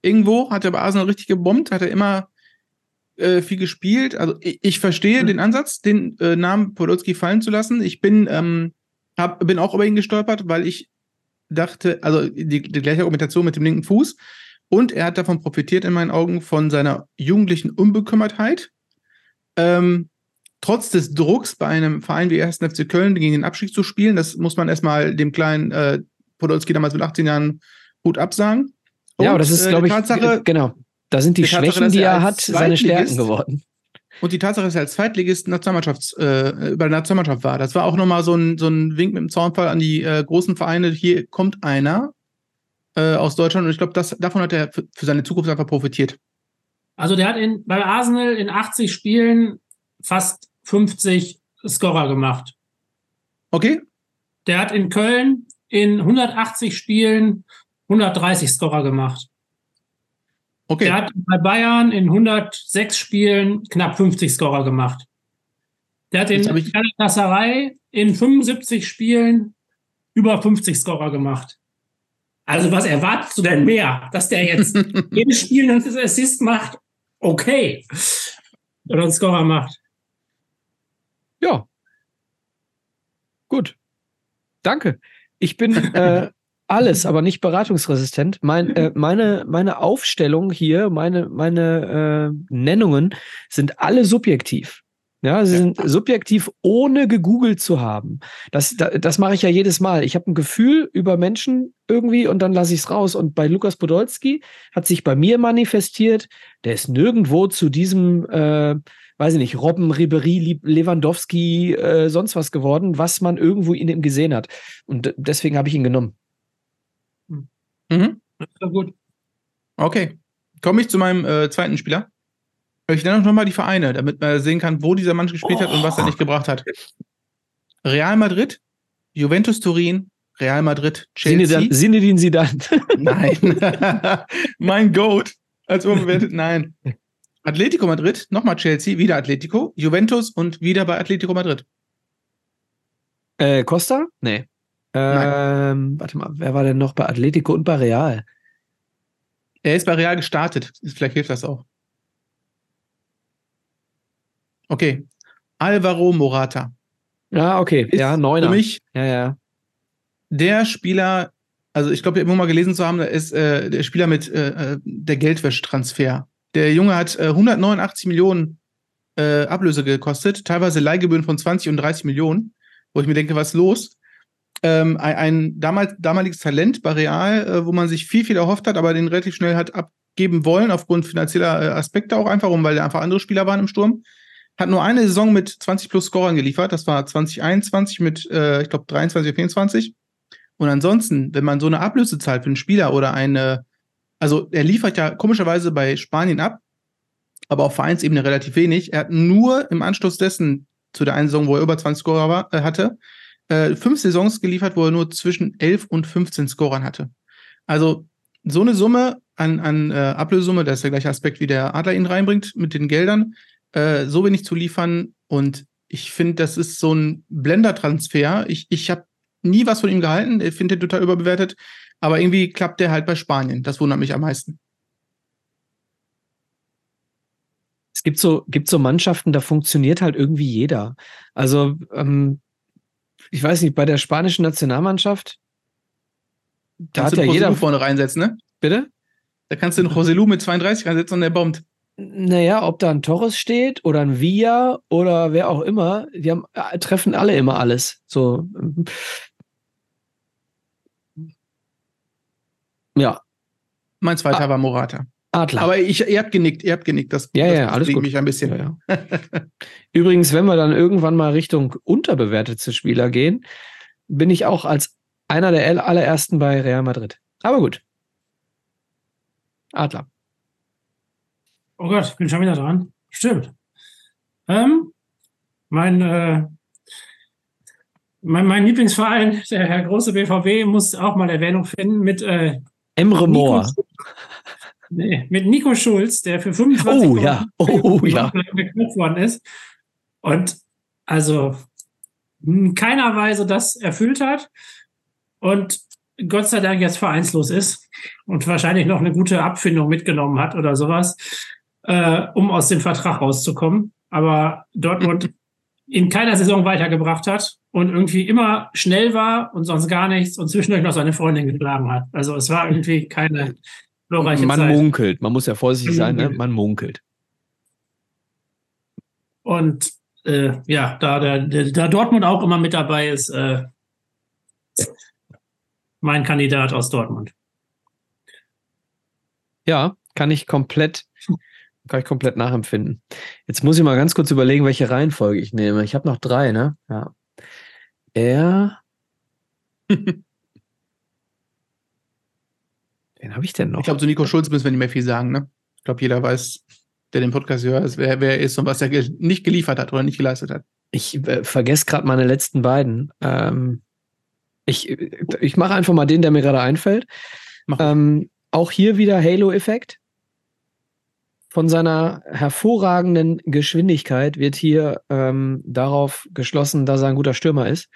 Speaker 1: Irgendwo hat er bei Arsenal richtig gebombt, hat er immer äh, viel gespielt. Also ich, ich verstehe mhm. den Ansatz, den äh, Namen Podolski fallen zu lassen. Ich bin, ähm, hab, bin auch über ihn gestolpert, weil ich dachte, also die, die gleiche Argumentation mit dem linken Fuß. Und er hat davon profitiert in meinen Augen von seiner jugendlichen Unbekümmertheit. Ähm, trotz des Drucks bei einem Verein wie 1. FC Köln gegen den Abstieg zu spielen, das muss man erstmal dem kleinen äh, Podolski damals mit 18 Jahren gut absagen.
Speaker 5: Und, ja, aber das ist, äh, glaube ich, Tatsache, genau. Da sind die, Schwächen, Tatsache, die er, er hat, seine Stärken geworden.
Speaker 1: Und die Tatsache, dass er als Zweitligist Nationalmannschafts, äh, über der Nationalmannschaft war, das war auch nochmal so ein, so ein Wink mit dem Zaunfall an die äh, großen Vereine. Hier kommt einer äh, aus Deutschland und ich glaube, davon hat er für, für seine Zukunft einfach profitiert.
Speaker 2: Also der hat in, bei Arsenal in 80 Spielen fast 50 Scorer gemacht.
Speaker 1: Okay.
Speaker 2: Der hat in Köln in 180 Spielen 130 Scorer gemacht. Okay. Der hat bei Bayern in 106 Spielen knapp 50 Scorer gemacht. Der hat in Galatasaray in 75 Spielen über 50 Scorer gemacht. Also was erwartest du denn mehr? Dass der jetzt jedes Spiel ein Assist macht? Okay. Oder einen Scorer macht.
Speaker 5: Ja. Gut. Danke. Ich bin äh, alles, aber nicht beratungsresistent. Mein, äh, meine, meine Aufstellung hier, meine, meine äh, Nennungen sind alle subjektiv. Ja, sie sind subjektiv, ohne gegoogelt zu haben. Das, das, das mache ich ja jedes Mal. Ich habe ein Gefühl über Menschen irgendwie und dann lasse ich es raus. Und bei Lukas Podolski hat sich bei mir manifestiert, der ist nirgendwo zu diesem, äh, weiß ich nicht, Robben, Ribery, Lewandowski, äh, sonst was geworden, was man irgendwo in ihm gesehen hat. Und deswegen habe ich ihn genommen.
Speaker 1: Mhm. Das ist gut. Okay. Komme ich zu meinem äh, zweiten Spieler. Ich nenne noch mal die Vereine, damit man sehen kann, wo dieser Mann gespielt oh. hat und was er nicht gebracht hat. Real Madrid, Juventus Turin, Real Madrid,
Speaker 5: Chelsea. Sinedin Sidan.
Speaker 1: Nein. mein Goat. Als überbewertet, nein. Atletico Madrid, nochmal Chelsea, wieder Atletico, Juventus und wieder bei Atletico Madrid.
Speaker 5: Äh, Costa? Nee. Ähm, warte mal, wer war denn noch bei Atletico und bei Real?
Speaker 1: Er ist bei Real gestartet. Vielleicht hilft das auch. Okay. Alvaro Morata.
Speaker 5: Ja, okay. Ist ja, Neuner.
Speaker 1: Für mich
Speaker 5: ja, ja.
Speaker 1: der Spieler, also ich glaube, irgendwo mal gelesen zu haben, da ist äh, der Spieler mit äh, äh der Geldwäschtransfer. Der Junge hat äh, 189 Millionen äh, Ablöse gekostet, teilweise Leihgebühren von 20 und 30 Millionen, wo ich mir denke, was ist los? ähm, ein, ein damals, damaliges Talent bei Real, äh, wo man sich viel, viel erhofft hat, aber den relativ schnell hat abgeben wollen, aufgrund finanzieller äh, Aspekte auch einfach, um, weil einfach andere Spieler waren im Sturm. Hat nur eine Saison mit 20 plus Scorern geliefert, das war 2021 mit, äh, ich glaube, 23 oder 24. Und ansonsten, wenn man so eine Ablöse zahlt für einen Spieler oder eine, also er liefert ja komischerweise bei Spanien ab, aber auf Vereinsebene relativ wenig. Er hat nur im Anschluss dessen zu der einen Saison, wo er über 20 Scorer war, äh, hatte, äh, fünf Saisons geliefert, wo er nur zwischen 11 und 15 Scorern hatte. Also so eine Summe an, an äh, Ablösesumme, das ist der gleiche Aspekt, wie der Adler ihn reinbringt mit den Geldern, äh, so wenig zu liefern. Und ich finde, das ist so ein Blender-Transfer. Ich, ich habe nie was von ihm gehalten. Ich finde den total überbewertet. Aber irgendwie klappt der halt bei Spanien. Das wundert mich am meisten.
Speaker 5: Es gibt so, gibt so Mannschaften, da funktioniert halt irgendwie jeder. Also ähm, ich weiß nicht, bei der spanischen Nationalmannschaft,
Speaker 1: da kannst hat ja jeder vorne reinsetzen, ne?
Speaker 5: Bitte?
Speaker 1: Da kannst du einen Joselu mit 32 reinsetzen und der bombt.
Speaker 5: Naja, ob da ein Torres steht oder ein Villa oder wer auch immer, die haben, äh, treffen alle immer alles. So. Ja.
Speaker 1: Mein zweiter ah. war Morata.
Speaker 5: Adler.
Speaker 1: Aber ich, ihr habt genickt, ihr habt genickt. Das,
Speaker 5: ja,
Speaker 1: das
Speaker 5: ja, alles gut.
Speaker 1: mich ein bisschen.
Speaker 5: Ja, ja. Übrigens, wenn wir dann irgendwann mal Richtung unterbewertete Spieler gehen, bin ich auch als einer der allerersten bei Real Madrid. Aber gut. Adler.
Speaker 2: Oh Gott, ich bin schon wieder dran. Stimmt. Ähm, mein, äh, mein, mein Lieblingsverein, der große BVB, muss auch mal Erwähnung finden mit äh,
Speaker 5: Emre Moore.
Speaker 2: Nee, mit Nico Schulz, der für 25
Speaker 5: oh, ja. oh, ja.
Speaker 2: geknüpft worden ist. Und also in keiner Weise das erfüllt hat. und Gott sei Dank jetzt vereinslos ist und wahrscheinlich noch eine gute Abfindung mitgenommen hat oder sowas, äh, um aus dem Vertrag rauszukommen. Aber Dortmund in keiner Saison weitergebracht hat und irgendwie immer schnell war und sonst gar nichts und zwischendurch noch seine Freundin geschlagen hat. Also es war irgendwie keine
Speaker 5: glorreiche Man Zeit. munkelt, man muss ja vorsichtig sein, ne? man munkelt.
Speaker 2: Und äh, ja, da, der, da Dortmund auch immer mit dabei ist, äh, mein Kandidat aus Dortmund.
Speaker 5: Ja, kann ich komplett, kann ich komplett nachempfinden. Jetzt muss ich mal ganz kurz überlegen, welche Reihenfolge ich nehme. Ich habe noch drei, ne? Ja. Er. Wen habe ich denn noch?
Speaker 1: Ich glaube, zu Nico Schulz müssen wir nicht mehr viel sagen, ne? Ich glaube, jeder weiß, der den Podcast hört, wer, wer er ist und was er ge nicht geliefert hat oder nicht geleistet hat.
Speaker 5: Ich äh, vergesse gerade meine letzten beiden. Ähm, ich ich mache einfach mal den, der mir gerade einfällt. Ähm, auch hier wieder Halo-Effekt. Von seiner hervorragenden Geschwindigkeit wird hier ähm, darauf geschlossen, dass er ein guter Stürmer ist.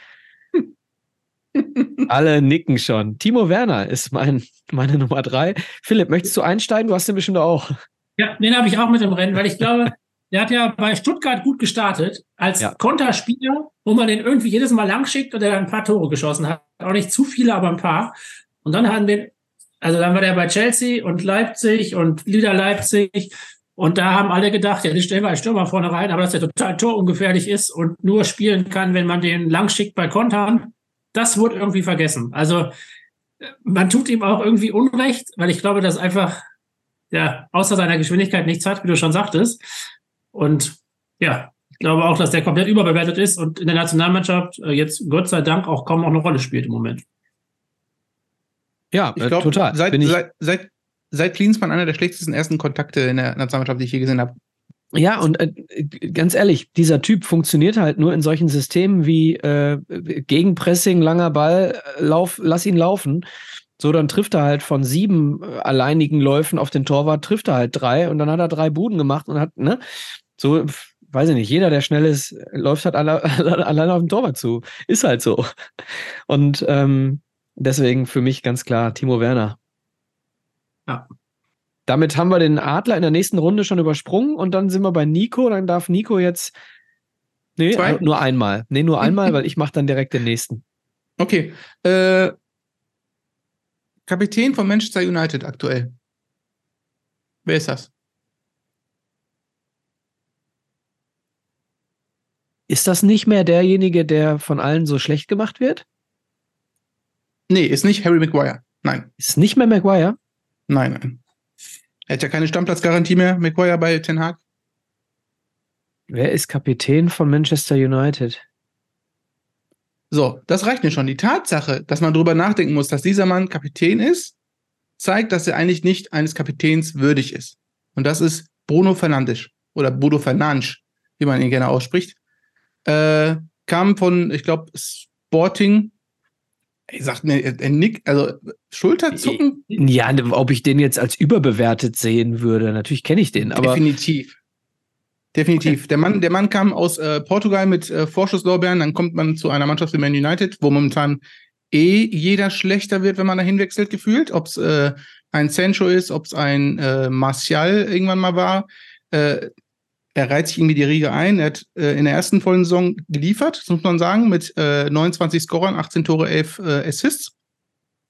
Speaker 5: Alle nicken schon. Timo Werner ist mein, meine Nummer drei. Philipp, möchtest du einsteigen? Du hast den bestimmt auch.
Speaker 2: Ja, den habe ich auch mit im Rennen, weil ich glaube, der hat ja bei Stuttgart gut gestartet als ja. Konterspieler, wo man den irgendwie jedes Mal lang schickt und dann ein paar Tore geschossen hat. Auch nicht zu viele, aber ein paar. Und dann haben wir, also dann war der bei Chelsea und Leipzig und Lieder Leipzig. Und da haben alle gedacht, ja, den stellen wir als Stürmer vorne rein, aber dass der total torungefährlich ist und nur spielen kann, wenn man den lang schickt bei Kontern. Das wurde irgendwie vergessen. Also man tut ihm auch irgendwie Unrecht, weil ich glaube, dass einfach ja außer seiner Geschwindigkeit nichts hat, wie du schon sagtest. Und ja, ich glaube auch, dass der komplett überbewertet ist und in der Nationalmannschaft äh, jetzt Gott sei Dank auch kaum noch eine Rolle spielt im Moment.
Speaker 1: Ja, ich glaub, total. Seit, seit, seit, seit Klinsmann einer der schlechtesten ersten Kontakte in der Nationalmannschaft, die ich je gesehen habe.
Speaker 5: Ja, und äh, ganz ehrlich, dieser Typ funktioniert halt nur in solchen Systemen wie äh, Gegenpressing, langer Ball, äh, lauf, lass ihn laufen. So, dann trifft er halt von sieben äh, alleinigen Läufen auf den Torwart, trifft er halt drei und dann hat er drei Buden gemacht und hat, ne? So, weiß ich nicht, jeder, der schnell ist, läuft halt alle, alleine auf den Torwart zu. Ist halt so. Und ähm, deswegen für mich ganz klar Timo Werner. Ja. Damit haben wir den Adler in der nächsten Runde schon übersprungen und dann sind wir bei Nico. Dann darf Nico jetzt. Nee, Zwei? nur einmal. Nee, nur einmal, weil ich mache dann direkt den nächsten.
Speaker 1: Okay. Äh, Kapitän von Manchester United aktuell. Wer ist das?
Speaker 5: Ist das nicht mehr derjenige, der von allen so schlecht gemacht wird?
Speaker 1: Nee, ist nicht Harry Maguire. Nein.
Speaker 5: Ist nicht mehr Maguire?
Speaker 1: Nein, nein. Er hat ja keine Stammplatzgarantie mehr, Maguire bei Ten Hag.
Speaker 5: Wer ist Kapitän von Manchester United?
Speaker 1: So, das reicht mir schon. Die Tatsache, dass man darüber nachdenken muss, dass dieser Mann Kapitän ist, zeigt, dass er eigentlich nicht eines Kapitäns würdig ist. Und das ist Bruno Fernandes oder Bruno Fernandes, wie man ihn gerne ausspricht. Äh, kam von, ich glaube, Sporting. Ich sagt mir, nickt, also Schulterzucken.
Speaker 5: Ja, ob ich den jetzt als überbewertet sehen würde, natürlich kenne ich den, aber.
Speaker 1: Definitiv. Definitiv. Okay. Der, Mann, der Mann kam aus äh, Portugal mit äh, Vorschusslorbeeren, dann kommt man zu einer Mannschaft wie Man United, wo momentan eh jeder schlechter wird, wenn man da hinwechselt, gefühlt. Ob es äh, ein Sancho ist, ob es ein äh, Martial irgendwann mal war. Äh, er reiht sich irgendwie die Riege ein. Er hat äh, in der ersten vollen Saison geliefert, muss man sagen, mit äh, 29 Scorern, 18 Tore, 11 äh, Assists.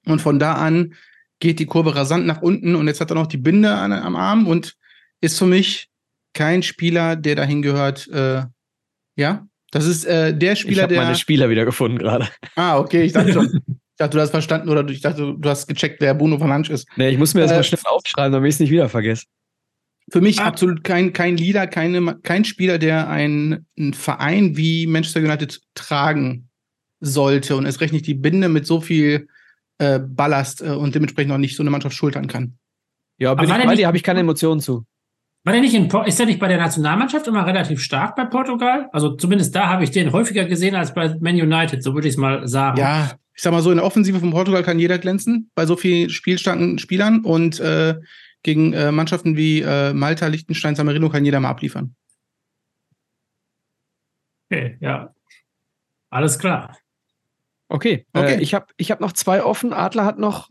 Speaker 1: Und von da an geht die Kurve rasant nach unten und jetzt hat er noch die Binde an, am Arm und ist für mich kein Spieler, der dahin gehört. Äh, ja, das ist äh, der Spieler, ich der.
Speaker 5: Ich habe meine Spieler wieder gefunden gerade.
Speaker 1: Ah, okay, ich dachte schon. Ich dachte, du hast verstanden oder ich dachte, du hast gecheckt, wer Bruno Fernandes ist.
Speaker 5: Nee, ich muss mir das äh, mal schnell aufschreiben, damit ich es nicht wieder vergesse.
Speaker 1: Für mich ah. absolut kein, kein Leader, keine, kein Spieler, der einen, einen Verein wie Manchester United tragen sollte und erst recht nicht die Binde mit so viel äh, Ballast äh, und dementsprechend auch nicht so eine Mannschaft schultern kann.
Speaker 5: Ja, bin Aber ich bei dir, habe ich keine Emotionen zu.
Speaker 2: War der nicht in, ist er nicht bei der Nationalmannschaft immer relativ stark bei Portugal? Also zumindest da habe ich den häufiger gesehen als bei Man United, so würde ich es mal sagen.
Speaker 1: Ja, ich sag mal so, in der Offensive von Portugal kann jeder glänzen, bei so vielen spielstarken Spielern und äh, gegen äh, Mannschaften wie äh, Malta, Liechtenstein, San Marino kann jeder mal abliefern.
Speaker 2: Okay, ja. Alles klar.
Speaker 5: Okay, äh, okay. Äh, ich habe ich hab noch zwei offen. Adler hat noch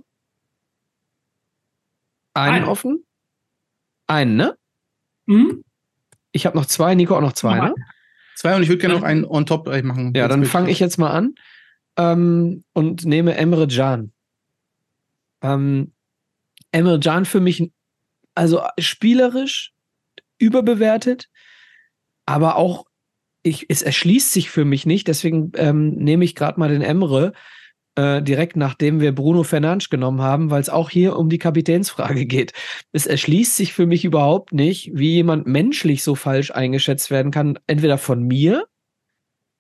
Speaker 5: einen Ein. offen. Einen, ne? Mhm. Ich habe noch zwei, Nico auch noch zwei, ne?
Speaker 1: Zwei und ich würde gerne noch einen on top machen.
Speaker 5: Ja, dann fange ich jetzt mal an ähm, und nehme Emre Can. Ähm, Emre Can für mich, also spielerisch überbewertet, aber auch ich, es erschließt sich für mich nicht, deswegen ähm, nehme ich gerade mal den Emre äh, direkt nachdem wir Bruno Fernandes genommen haben, weil es auch hier um die Kapitänsfrage geht. Es erschließt sich für mich überhaupt nicht, wie jemand menschlich so falsch eingeschätzt werden kann, entweder von mir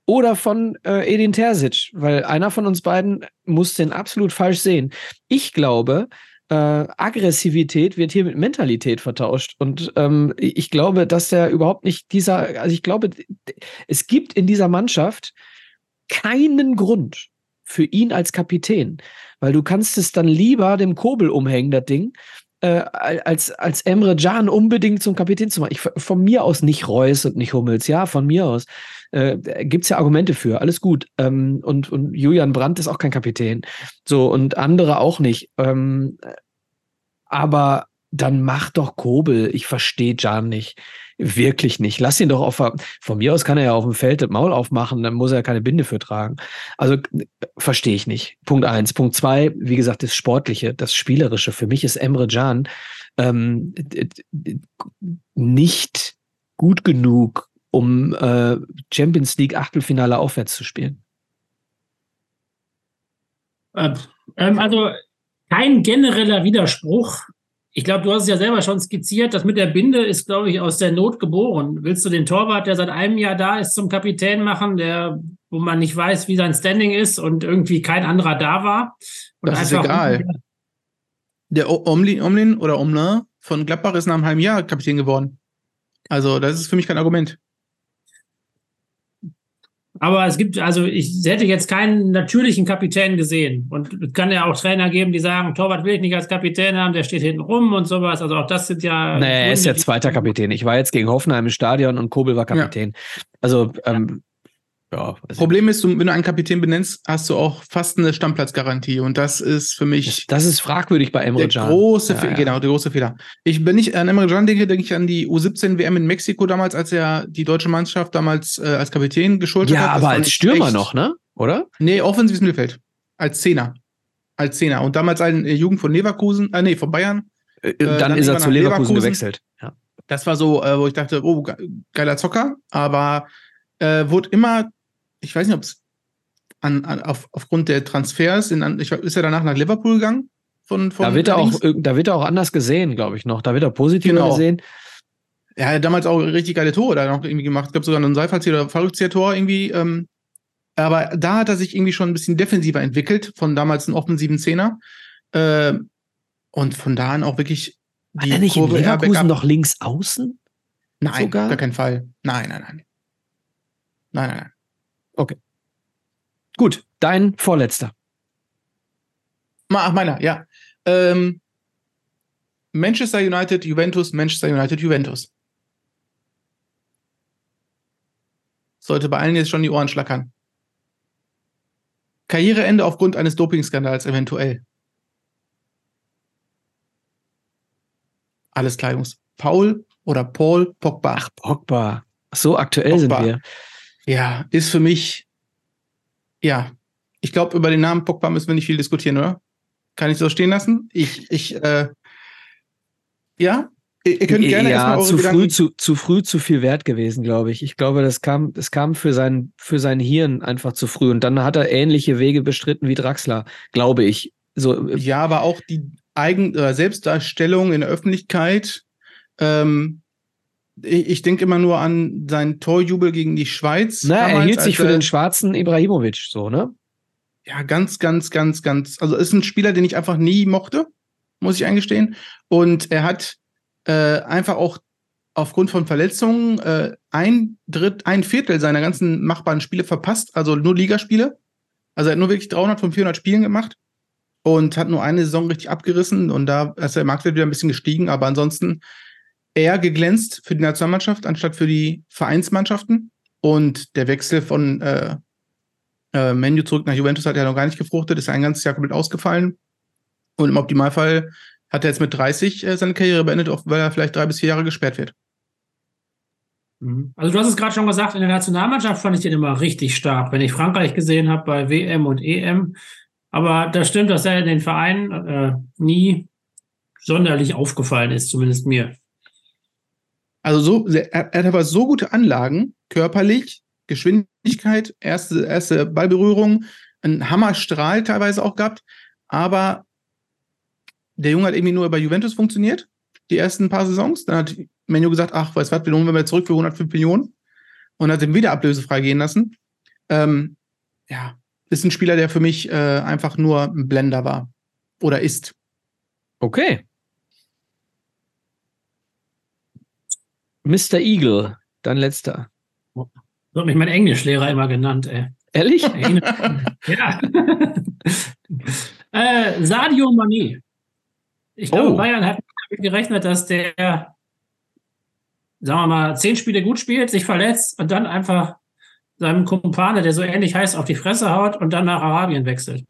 Speaker 5: oder von äh, Edin Terzic, weil einer von uns beiden muss den absolut falsch sehen. Ich glaube, äh, Aggressivität wird hier mit Mentalität vertauscht. Und ähm, ich glaube, dass der überhaupt nicht dieser, also ich glaube, es gibt in dieser Mannschaft keinen Grund für ihn als Kapitän, weil du kannst es dann lieber dem Kobel umhängen, das Ding, äh, als, als Emre Can unbedingt zum Kapitän zu machen. Ich, von mir aus nicht Reus und nicht Hummels, ja, von mir aus. Äh, Gibt es ja Argumente für, alles gut. Ähm, und, und Julian Brandt ist auch kein Kapitän. So, und andere auch nicht. Ähm, aber dann mach doch Kobel. Ich verstehe Jan nicht. Wirklich nicht. Lass ihn doch auf, von mir aus kann er ja auf dem Feld das Maul aufmachen, dann muss er keine Binde für tragen. Also verstehe ich nicht. Punkt eins. Punkt zwei, wie gesagt, das Sportliche, das Spielerische. Für mich ist Emre Can ähm, nicht gut genug, um äh, Champions League Achtelfinale aufwärts zu spielen.
Speaker 2: Ähm, also kein genereller Widerspruch. Ich glaube, du hast es ja selber schon skizziert. Das mit der Binde ist, glaube ich, aus der Not geboren. Willst du den Torwart, der seit einem Jahr da ist, zum Kapitän machen, der, wo man nicht weiß, wie sein Standing ist und irgendwie kein anderer da war?
Speaker 1: Und das ist egal. Der Omlin, Omlin oder Omlin von Gladbach ist nach einem halben Jahr Kapitän geworden. Also, das ist für mich kein Argument.
Speaker 2: Aber es gibt, also ich hätte jetzt keinen natürlichen Kapitän gesehen. Und es kann ja auch Trainer geben, die sagen, Torwart will ich nicht als Kapitän haben, der steht hinten rum und sowas. Also auch das sind ja.
Speaker 5: Nee, er ist ja zweiter Kapitän. Ich war jetzt gegen Hoffenheim im Stadion und Kobel war Kapitän. Ja. Also ähm,
Speaker 1: ja, Problem ist, wenn du einen Kapitän benennst, hast du auch fast eine Stammplatzgarantie. Und das ist für mich.
Speaker 5: Das ist fragwürdig bei Emre Can.
Speaker 1: Große ja, ja. Genau, der große Fehler. Ich bin nicht an Emre Can denke, denke ich an die U17 WM in Mexiko damals, als er die deutsche Mannschaft damals äh, als Kapitän geschultert
Speaker 5: ja, hat. Ja, aber als Stürmer echt, noch, ne? Oder?
Speaker 1: Nee, offensives Mittelfeld. Als Zehner. Als Zehner. Und damals ein äh, Jugend von Leverkusen, äh, nee, von Bayern.
Speaker 5: Äh, dann, dann ist er zu Leverkusen, Leverkusen, gewechselt. Ja.
Speaker 1: Das war so, äh, wo ich dachte, oh, geiler Zocker, aber äh, wurde immer ich weiß nicht, ob es an, an, auf, aufgrund der Transfers, in, ich, ist er danach nach Liverpool gegangen? Von, von
Speaker 5: da, wird er auch, da wird er auch anders gesehen, glaube ich noch. Da wird er positiv genau. gesehen.
Speaker 1: Er hat damals auch richtig geile Tore da noch irgendwie gemacht. Ich glaube sogar ein Seifalzieher oder Verrückzieher-Tor irgendwie. Ähm, aber da hat er sich irgendwie schon ein bisschen defensiver entwickelt, von damals einem offensiven Zehner. Äh, und von da an auch wirklich
Speaker 5: die War er nicht Kurve in Leverkusen noch links außen?
Speaker 1: Nein, sogar? gar keinen Fall. Nein, nein, nein. Nein, nein, nein.
Speaker 5: Okay. Gut, dein vorletzter.
Speaker 1: Ach, meiner, ja. Ähm, Manchester United, Juventus, Manchester United, Juventus. Sollte bei allen jetzt schon die Ohren schlackern. Karriereende aufgrund eines Dopingskandals eventuell. Alles klar, Jungs. Paul oder Paul Pogba.
Speaker 5: Ach, Pogba. So aktuell Pogba. sind wir.
Speaker 1: Ja, ist für mich, ja, ich glaube, über den Namen Pogba müssen wir nicht viel diskutieren, oder? Kann ich so stehen lassen? Ich, ich, äh, ja,
Speaker 5: ihr könnt gerne ja, erstmal eure zu früh, zu, zu früh zu viel Wert gewesen, glaube ich. Ich glaube, das kam, das kam für sein, für sein Hirn einfach zu früh. Und dann hat er ähnliche Wege bestritten wie Draxler, glaube ich. So,
Speaker 1: äh, ja, aber auch die Eigen äh, Selbstdarstellung in der Öffentlichkeit ähm, ich, denke immer nur an seinen Torjubel gegen die Schweiz.
Speaker 5: Na, damals, er hielt sich für den schwarzen Ibrahimovic, so, ne?
Speaker 1: Ja, ganz, ganz, ganz, ganz. Also ist ein Spieler, den ich einfach nie mochte, muss ich eingestehen. Und er hat äh, einfach auch aufgrund von Verletzungen äh, ein Dritt, ein Viertel seiner ganzen machbaren Spiele verpasst, also nur Ligaspiele. Also er hat nur wirklich 300 von 400 Spielen gemacht und hat nur eine Saison richtig abgerissen und da ist der Marktwert wieder ein bisschen gestiegen, aber ansonsten eher geglänzt für die Nationalmannschaft anstatt für die Vereinsmannschaften. Und der Wechsel von, äh, Äh, Menu zurück nach Juventus hat ja noch gar nicht gefruchtet, ist ein ganzes Jahr komplett ausgefallen. Und im Optimalfall hat er jetzt mit 30 äh, seine Karriere beendet, auch weil er vielleicht drei bis vier Jahre gesperrt wird.
Speaker 2: Mhm. Also du hast es gerade schon gesagt, in der Nationalmannschaft fand ich den immer richtig stark, wenn ich Frankreich gesehen habe bei WM und EM. Aber das stimmt, dass er in den Vereinen äh, nie sonderlich aufgefallen ist, zumindest mir.
Speaker 1: Also so, er, er hat aber so gute Anlagen, körperlich, Geschwindigkeit, erste, erste Ballberührung, ein Hammerstrahl teilweise auch gehabt, aber der Junge hat irgendwie nur bei Juventus funktioniert, die ersten paar Saisons. Dann hat Menu gesagt, ach, weißt du was, wir holen wir zurück für 105 Millionen und hat ihn wieder ablösefrei gehen lassen. Ähm, ja, ist ein Spieler, der für mich äh, einfach nur ein Blender war oder ist.
Speaker 5: Okay. Mr. Eagle, dein letzter.
Speaker 2: So hat mich mein Englischlehrer immer genannt, ey.
Speaker 5: Ehrlich?
Speaker 2: ja. äh, Sadio Mané. Ich glaube, oh. Bayern hat gerechnet, dass der, sagen wir mal, zehn Spiele gut spielt, sich verletzt und dann einfach seinem Kumpane, der so ähnlich heißt, auf die Fresse haut und dann nach Arabien wechselt.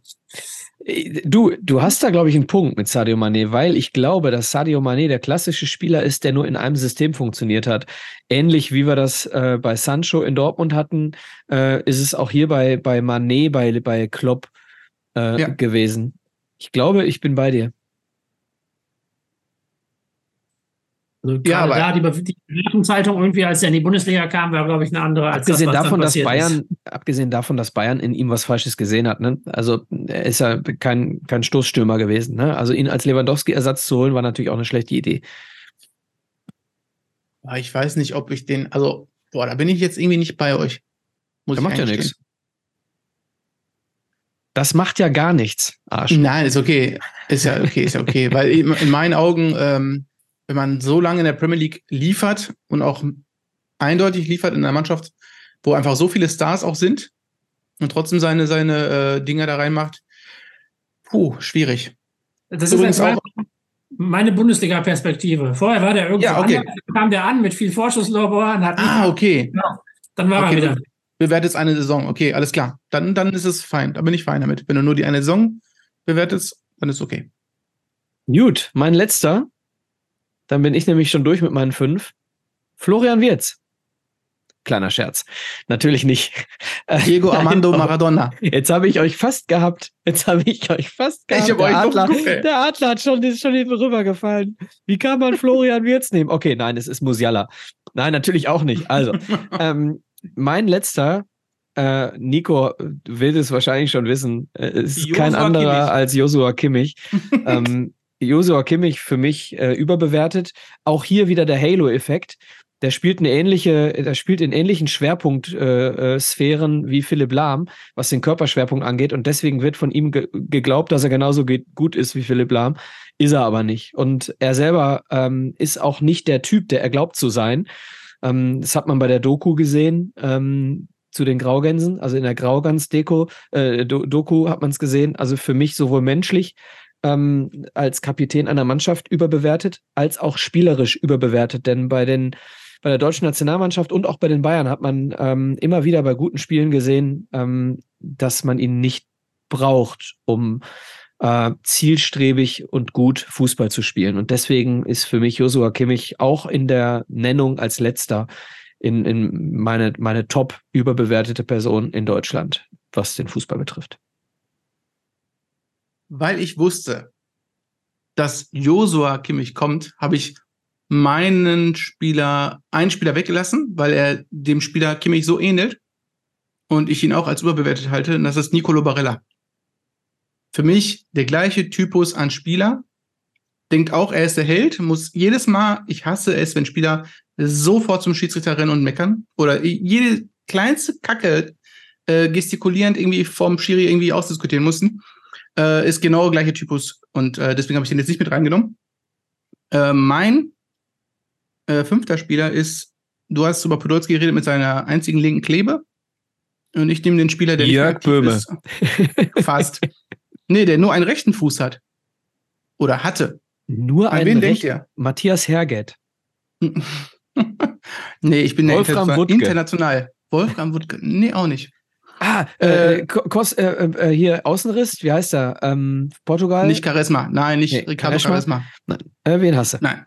Speaker 5: Du, du hast da, glaube ich, einen Punkt mit Sadio Mané, weil ich glaube, dass Sadio Mané der klassische Spieler ist, der nur in einem System funktioniert hat. Ähnlich wie wir das äh, bei Sancho in Dortmund hatten, äh, ist es auch hier bei, bei Mané, bei, bei Klopp äh, ja. gewesen. Ich glaube, ich bin bei dir.
Speaker 2: Also ja, aber da die, die Bewertungszeitung irgendwie, als er in die Bundesliga kam, war, glaube ich, eine andere
Speaker 5: als abgesehen das, davon, dass Bayern, ist. abgesehen davon, dass Bayern in ihm was Falsches gesehen hat. Ne? Also er ist ja kein, kein Stoßstürmer gewesen. Ne? Also ihn als Lewandowski-Ersatz zu holen, war natürlich auch eine schlechte Idee.
Speaker 1: Ich weiß nicht, ob ich den, also, boah, da bin ich jetzt irgendwie nicht bei euch.
Speaker 5: Muss Der macht ja nichts. Das macht ja gar nichts,
Speaker 1: Arsch. Nein, ist okay. Ist ja okay, ist ja okay. Weil in meinen Augen, ähm, wenn man so lange in der Premier League liefert und auch eindeutig liefert in einer Mannschaft, wo einfach so viele Stars auch sind und trotzdem seine, seine äh, Dinger da reinmacht, puh, schwierig.
Speaker 2: Das Übrigens ist auch meine Bundesliga-Perspektive. Vorher war der irgendwo ja, okay. anders, kam der an mit viel Vorschusslorbeeren.
Speaker 1: Ah, okay.
Speaker 2: Ja, dann war okay, er wieder.
Speaker 1: Bewertet eine Saison. Okay, alles klar. Dann, dann ist es fein. Da bin ich fein damit. Wenn du nur die eine Saison bewertest, dann ist okay.
Speaker 5: Gut, mein letzter dann bin ich nämlich schon durch mit meinen fünf. Florian Wirz. Kleiner Scherz. Natürlich nicht.
Speaker 1: Diego Armando Maradona.
Speaker 5: Jetzt habe ich euch fast gehabt. Jetzt habe ich euch fast gehabt.
Speaker 1: Ich der, euch
Speaker 5: Adler, der Adler hat schon, ist schon hinten rübergefallen. Wie kann man Florian Wirz nehmen? Okay, nein, es ist Musiala. Nein, natürlich auch nicht. Also, ähm, mein letzter, äh, Nico will es wahrscheinlich schon wissen, äh, ist Joshua kein anderer Kimmich. als Josua Kimmich. ähm, Josua Kimmich für mich äh, überbewertet. Auch hier wieder der Halo-Effekt. Der spielt eine ähnliche, der spielt in ähnlichen Schwerpunktsphären äh, äh, wie Philipp Lahm, was den Körperschwerpunkt angeht. Und deswegen wird von ihm ge geglaubt, dass er genauso gut ist wie Philipp Lahm. Ist er aber nicht. Und er selber ähm, ist auch nicht der Typ, der er glaubt zu sein. Ähm, das hat man bei der Doku gesehen. Ähm, zu den Graugänsen, also in der Graugans-Deko, äh, Doku hat man es gesehen. Also für mich sowohl menschlich ähm, als Kapitän einer Mannschaft überbewertet, als auch spielerisch überbewertet. Denn bei den bei der deutschen Nationalmannschaft und auch bei den Bayern hat man ähm, immer wieder bei guten Spielen gesehen, ähm, dass man ihn nicht braucht, um äh, zielstrebig und gut Fußball zu spielen. Und deswegen ist für mich Josua Kimmich auch in der Nennung als letzter in, in meine, meine top überbewertete Person in Deutschland, was den Fußball betrifft
Speaker 1: weil ich wusste, dass Josua Kimmich kommt, habe ich meinen Spieler, einen Spieler weggelassen, weil er dem Spieler Kimmich so ähnelt und ich ihn auch als überbewertet halte, und das ist Nicolo Barella. Für mich der gleiche Typus an Spieler, denkt auch, er ist der Held, muss jedes Mal, ich hasse es, wenn Spieler sofort zum Schiedsrichter rennen und meckern oder jede kleinste Kacke äh, gestikulierend irgendwie vom Schiri irgendwie ausdiskutieren mussten äh, ist genau der gleiche Typus. Und äh, deswegen habe ich den jetzt nicht mit reingenommen. Äh, mein äh, fünfter Spieler ist, du hast über Podolski geredet mit seiner einzigen linken Klebe. Und ich nehme den Spieler, der
Speaker 5: Jörg
Speaker 1: nicht
Speaker 5: Böhme.
Speaker 1: ist. Fast. nee, der nur einen rechten Fuß hat. Oder hatte.
Speaker 5: Nur An einen wen denkt ihr? Matthias Herget.
Speaker 1: nee, ich bin
Speaker 5: Wolfram
Speaker 1: der international. Wolfram Wuttke. Nee, auch nicht.
Speaker 5: Ah, äh, äh, Kos, äh, äh, hier Außenriss, wie heißt er? Ähm, Portugal?
Speaker 1: Nicht Charisma, nein, nicht nee, Ricardo Charisma.
Speaker 5: Äh, wen hast du?
Speaker 1: Nein.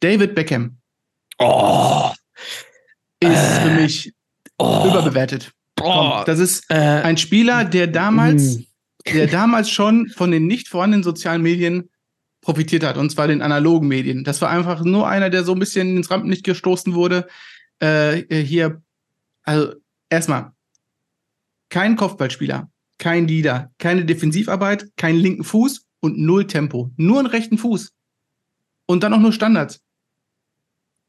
Speaker 1: David Beckham.
Speaker 5: Oh.
Speaker 1: Ist für mich oh. überbewertet. Oh. Das ist ein Spieler, der damals, mm. der damals schon von den nicht vorhandenen sozialen Medien profitiert hat, und zwar den analogen Medien. Das war einfach nur einer, der so ein bisschen ins Rampenlicht gestoßen wurde. Äh, hier, also erstmal, kein Kopfballspieler, kein Leader, keine Defensivarbeit, keinen linken Fuß und null Tempo. Nur einen rechten Fuß. Und dann auch nur Standards.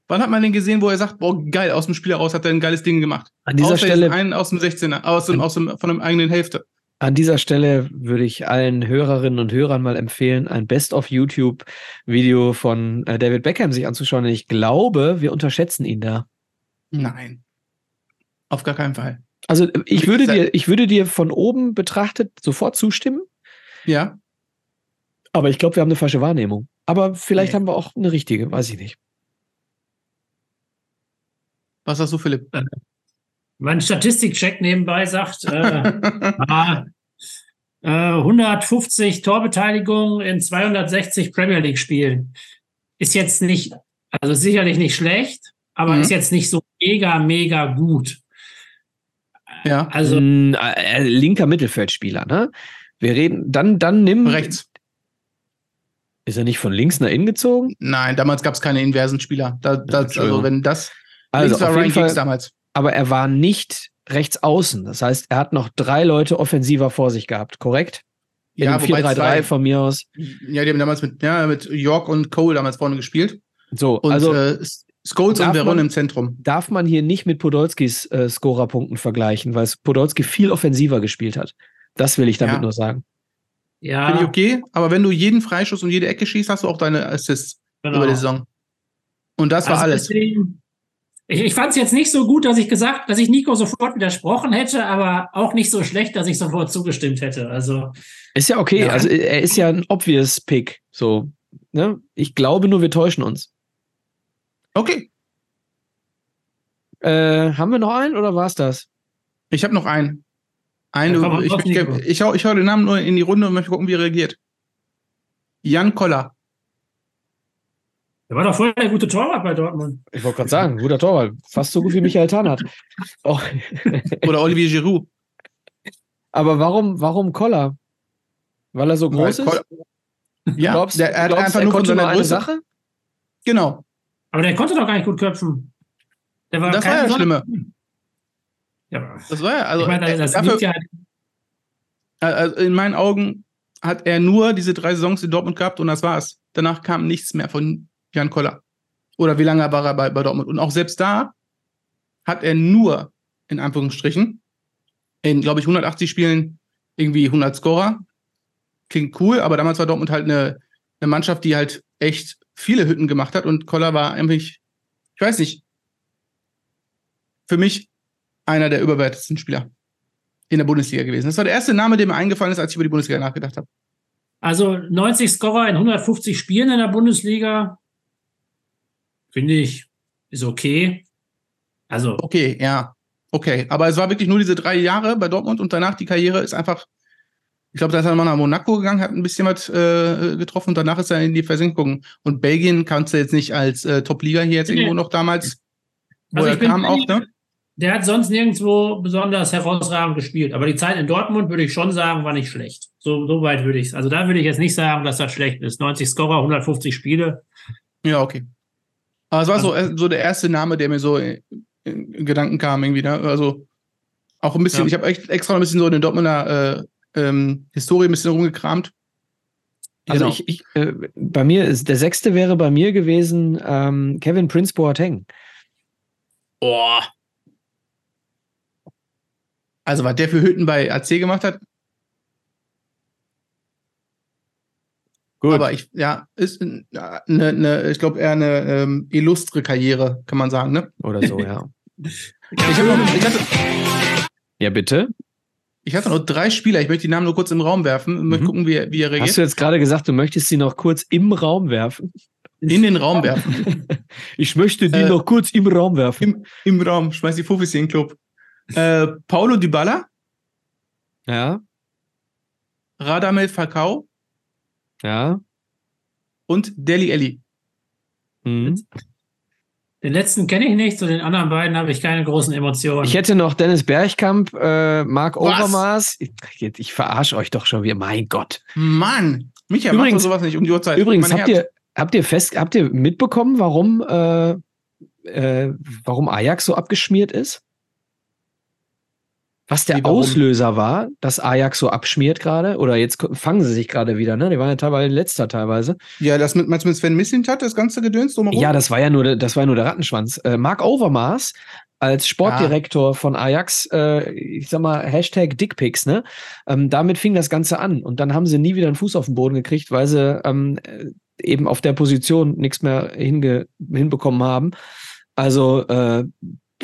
Speaker 1: Wann hat man den gesehen, wo er sagt, boah, geil, aus dem Spiel heraus hat er ein geiles Ding gemacht?
Speaker 5: An dieser Außer Stelle.
Speaker 1: Einen aus dem 16er, aus dem, aus dem, von der eigenen Hälfte.
Speaker 5: An dieser Stelle würde ich allen Hörerinnen und Hörern mal empfehlen, ein Best-of-YouTube-Video von äh, David Beckham sich anzuschauen. Ich glaube, wir unterschätzen ihn da.
Speaker 1: Nein. Auf gar keinen Fall.
Speaker 5: Also ich würde dir, ich würde dir von oben betrachtet sofort zustimmen.
Speaker 1: Ja.
Speaker 5: Aber ich glaube, wir haben eine falsche Wahrnehmung. Aber vielleicht nee. haben wir auch eine richtige, weiß ich nicht.
Speaker 1: Was sagst du, Philipp?
Speaker 2: Mein Statistikcheck nebenbei sagt, äh, ah, äh, 150 Torbeteiligungen in 260 Premier League Spielen. Ist jetzt nicht, also sicherlich nicht schlecht, aber mhm. ist jetzt nicht so mega, mega gut.
Speaker 5: Ja. Also mm, äh, linker Mittelfeldspieler, ne? Wir reden, dann, dann nimm.
Speaker 1: Rechts.
Speaker 5: Ist er nicht von links nach innen gezogen?
Speaker 1: Nein, damals gab es keine inversen Spieler. Da, das, also wenn das
Speaker 5: also war Ryan Fall, damals aber er war nicht rechts außen. Das heißt, er hat noch drei Leute offensiver vor sich gehabt, korrekt?
Speaker 1: In ja,
Speaker 5: 4-3-3 von mir aus.
Speaker 1: Ja, die haben damals mit, ja, mit York und Cole damals vorne gespielt.
Speaker 5: So,
Speaker 1: und, also äh, Scholes und Veron im Zentrum.
Speaker 5: Darf man hier nicht mit Podolskis äh, Scorerpunkten vergleichen, weil Podolski viel offensiver gespielt hat. Das will ich damit ja. nur sagen.
Speaker 1: Ja. Finde ich okay, aber wenn du jeden Freischuss und jede Ecke schießt, hast du auch deine Assists genau. über die Saison. Und das war also alles. Deswegen,
Speaker 2: ich, ich fand es jetzt nicht so gut, dass ich gesagt, dass ich Nico sofort widersprochen hätte, aber auch nicht so schlecht, dass ich sofort zugestimmt hätte. Also
Speaker 5: ist ja okay. Ja. Also er ist ja ein obvious Pick. So, ne? Ich glaube nur, wir täuschen uns.
Speaker 1: Okay.
Speaker 5: Äh, haben wir noch einen oder war es das?
Speaker 1: Ich habe noch einen. Einen, ja, ich, ich, ich, hau, ich hau den Namen nur in die Runde und möchte gucken, wie er reagiert. Jan Koller.
Speaker 2: Der war doch voll der gute Torwart bei Dortmund.
Speaker 5: Ich wollte gerade sagen, guter Torwart. Fast so gut wie Michael Tarnath.
Speaker 1: Oh. Oder Olivier Giroud.
Speaker 5: Aber warum, warum Koller? Weil er so groß Weil ist?
Speaker 1: Ja, glaubst, der, er hat glaubst, einfach er nur von seiner Größe. Sache? Genau.
Speaker 2: Aber der konnte doch gar nicht gut köpfen.
Speaker 1: Der war das war ja das Schlimme. Ja, das war ja, also, ich meine, das dafür, ja also in meinen Augen hat er nur diese drei Saisons in Dortmund gehabt und das war's. Danach kam nichts mehr von Jan Koller. Oder wie lange war er bei, bei Dortmund? Und auch selbst da hat er nur, in Anführungsstrichen, in, glaube ich, 180 Spielen irgendwie 100 Scorer. Klingt cool, aber damals war Dortmund halt eine, eine Mannschaft, die halt echt viele Hütten gemacht hat und Koller war eigentlich, ich weiß nicht, für mich einer der überwertetsten Spieler in der Bundesliga gewesen. Das war der erste Name, der mir eingefallen ist, als ich über die Bundesliga nachgedacht habe.
Speaker 2: Also 90 Scorer in 150 Spielen in der Bundesliga finde ich, ist okay. Also.
Speaker 1: Okay, ja. Okay. Aber es war wirklich nur diese drei Jahre bei Dortmund und danach die Karriere ist einfach. Ich glaube, da ist er mal nach Monaco gegangen, hat ein bisschen was äh, getroffen und danach ist er in die Versenkung. Und Belgien kannst du jetzt nicht als äh, Top-Liga hier jetzt nee. irgendwo noch damals,
Speaker 2: also er kam auch, ne? Der hat sonst nirgendwo besonders herausragend gespielt. Aber die Zeit in Dortmund würde ich schon sagen, war nicht schlecht. So, so weit würde ich es. Also da würde ich jetzt nicht sagen, dass das schlecht ist. 90 Scorer, 150 Spiele.
Speaker 1: Ja, okay. Aber es war also, so, äh, so der erste Name, der mir so in, in Gedanken kam, irgendwie. Ne? Also auch ein bisschen, ja. ich habe echt extra ein bisschen so in der Dortmunder äh, ähm, Historie ein bisschen rumgekramt.
Speaker 5: Also genau. ich, ich äh, bei mir ist der sechste wäre bei mir gewesen ähm, Kevin Prince Boateng.
Speaker 1: Boah. Also was der für Hütten bei AC gemacht hat, Gut. Aber ich, ja, ist eine, eine ich glaube eher eine ähm, illustre Karriere, kann man sagen, ne?
Speaker 5: Oder so, ja.
Speaker 1: ich, noch, ich hatte,
Speaker 5: ja, bitte.
Speaker 1: Ich hatte noch drei Spieler, ich möchte die Namen nur kurz im Raum werfen und mhm. möchte gucken, wie, wie er reagiert.
Speaker 5: Hast du jetzt gerade gesagt, du möchtest sie noch kurz im Raum werfen?
Speaker 1: In den Raum werfen.
Speaker 5: ich möchte die äh, noch kurz im Raum werfen.
Speaker 1: Im, im Raum, schmeiß die Fufis in den Club. Äh, Paulo Dybala.
Speaker 5: Ja.
Speaker 1: Radamel Falcao.
Speaker 5: Ja.
Speaker 1: Und Deli Elli.
Speaker 2: Mhm. Den letzten kenne ich nicht, zu den anderen beiden habe ich keine großen Emotionen.
Speaker 5: Ich hätte noch Dennis Bergkamp, äh, Marc Overmaß. Ich, ich verarsche euch doch schon wieder. Mein Gott.
Speaker 1: Mann, Micha, übrigens, macht sowas nicht um die Uhrzeit.
Speaker 5: Übrigens, habt ihr, habt ihr fest, habt ihr mitbekommen, warum, äh, äh, warum Ajax so abgeschmiert ist? Was der Auslöser war, dass Ajax so abschmiert gerade, oder jetzt fangen sie sich gerade wieder, ne? Die waren ja teilweise letzter teilweise.
Speaker 1: Ja, das mit, meinst du mit Sven Missint hat, das ganze Gedöns drumherum?
Speaker 5: Ja, das war ja nur, das war ja nur der Rattenschwanz. Äh, Mark Overmars als Sportdirektor ja. von Ajax, äh, ich sag mal, Hashtag Dickpics, ne? Ähm, damit fing das Ganze an. Und dann haben sie nie wieder einen Fuß auf den Boden gekriegt, weil sie ähm, eben auf der Position nichts mehr hinbekommen haben. Also, äh,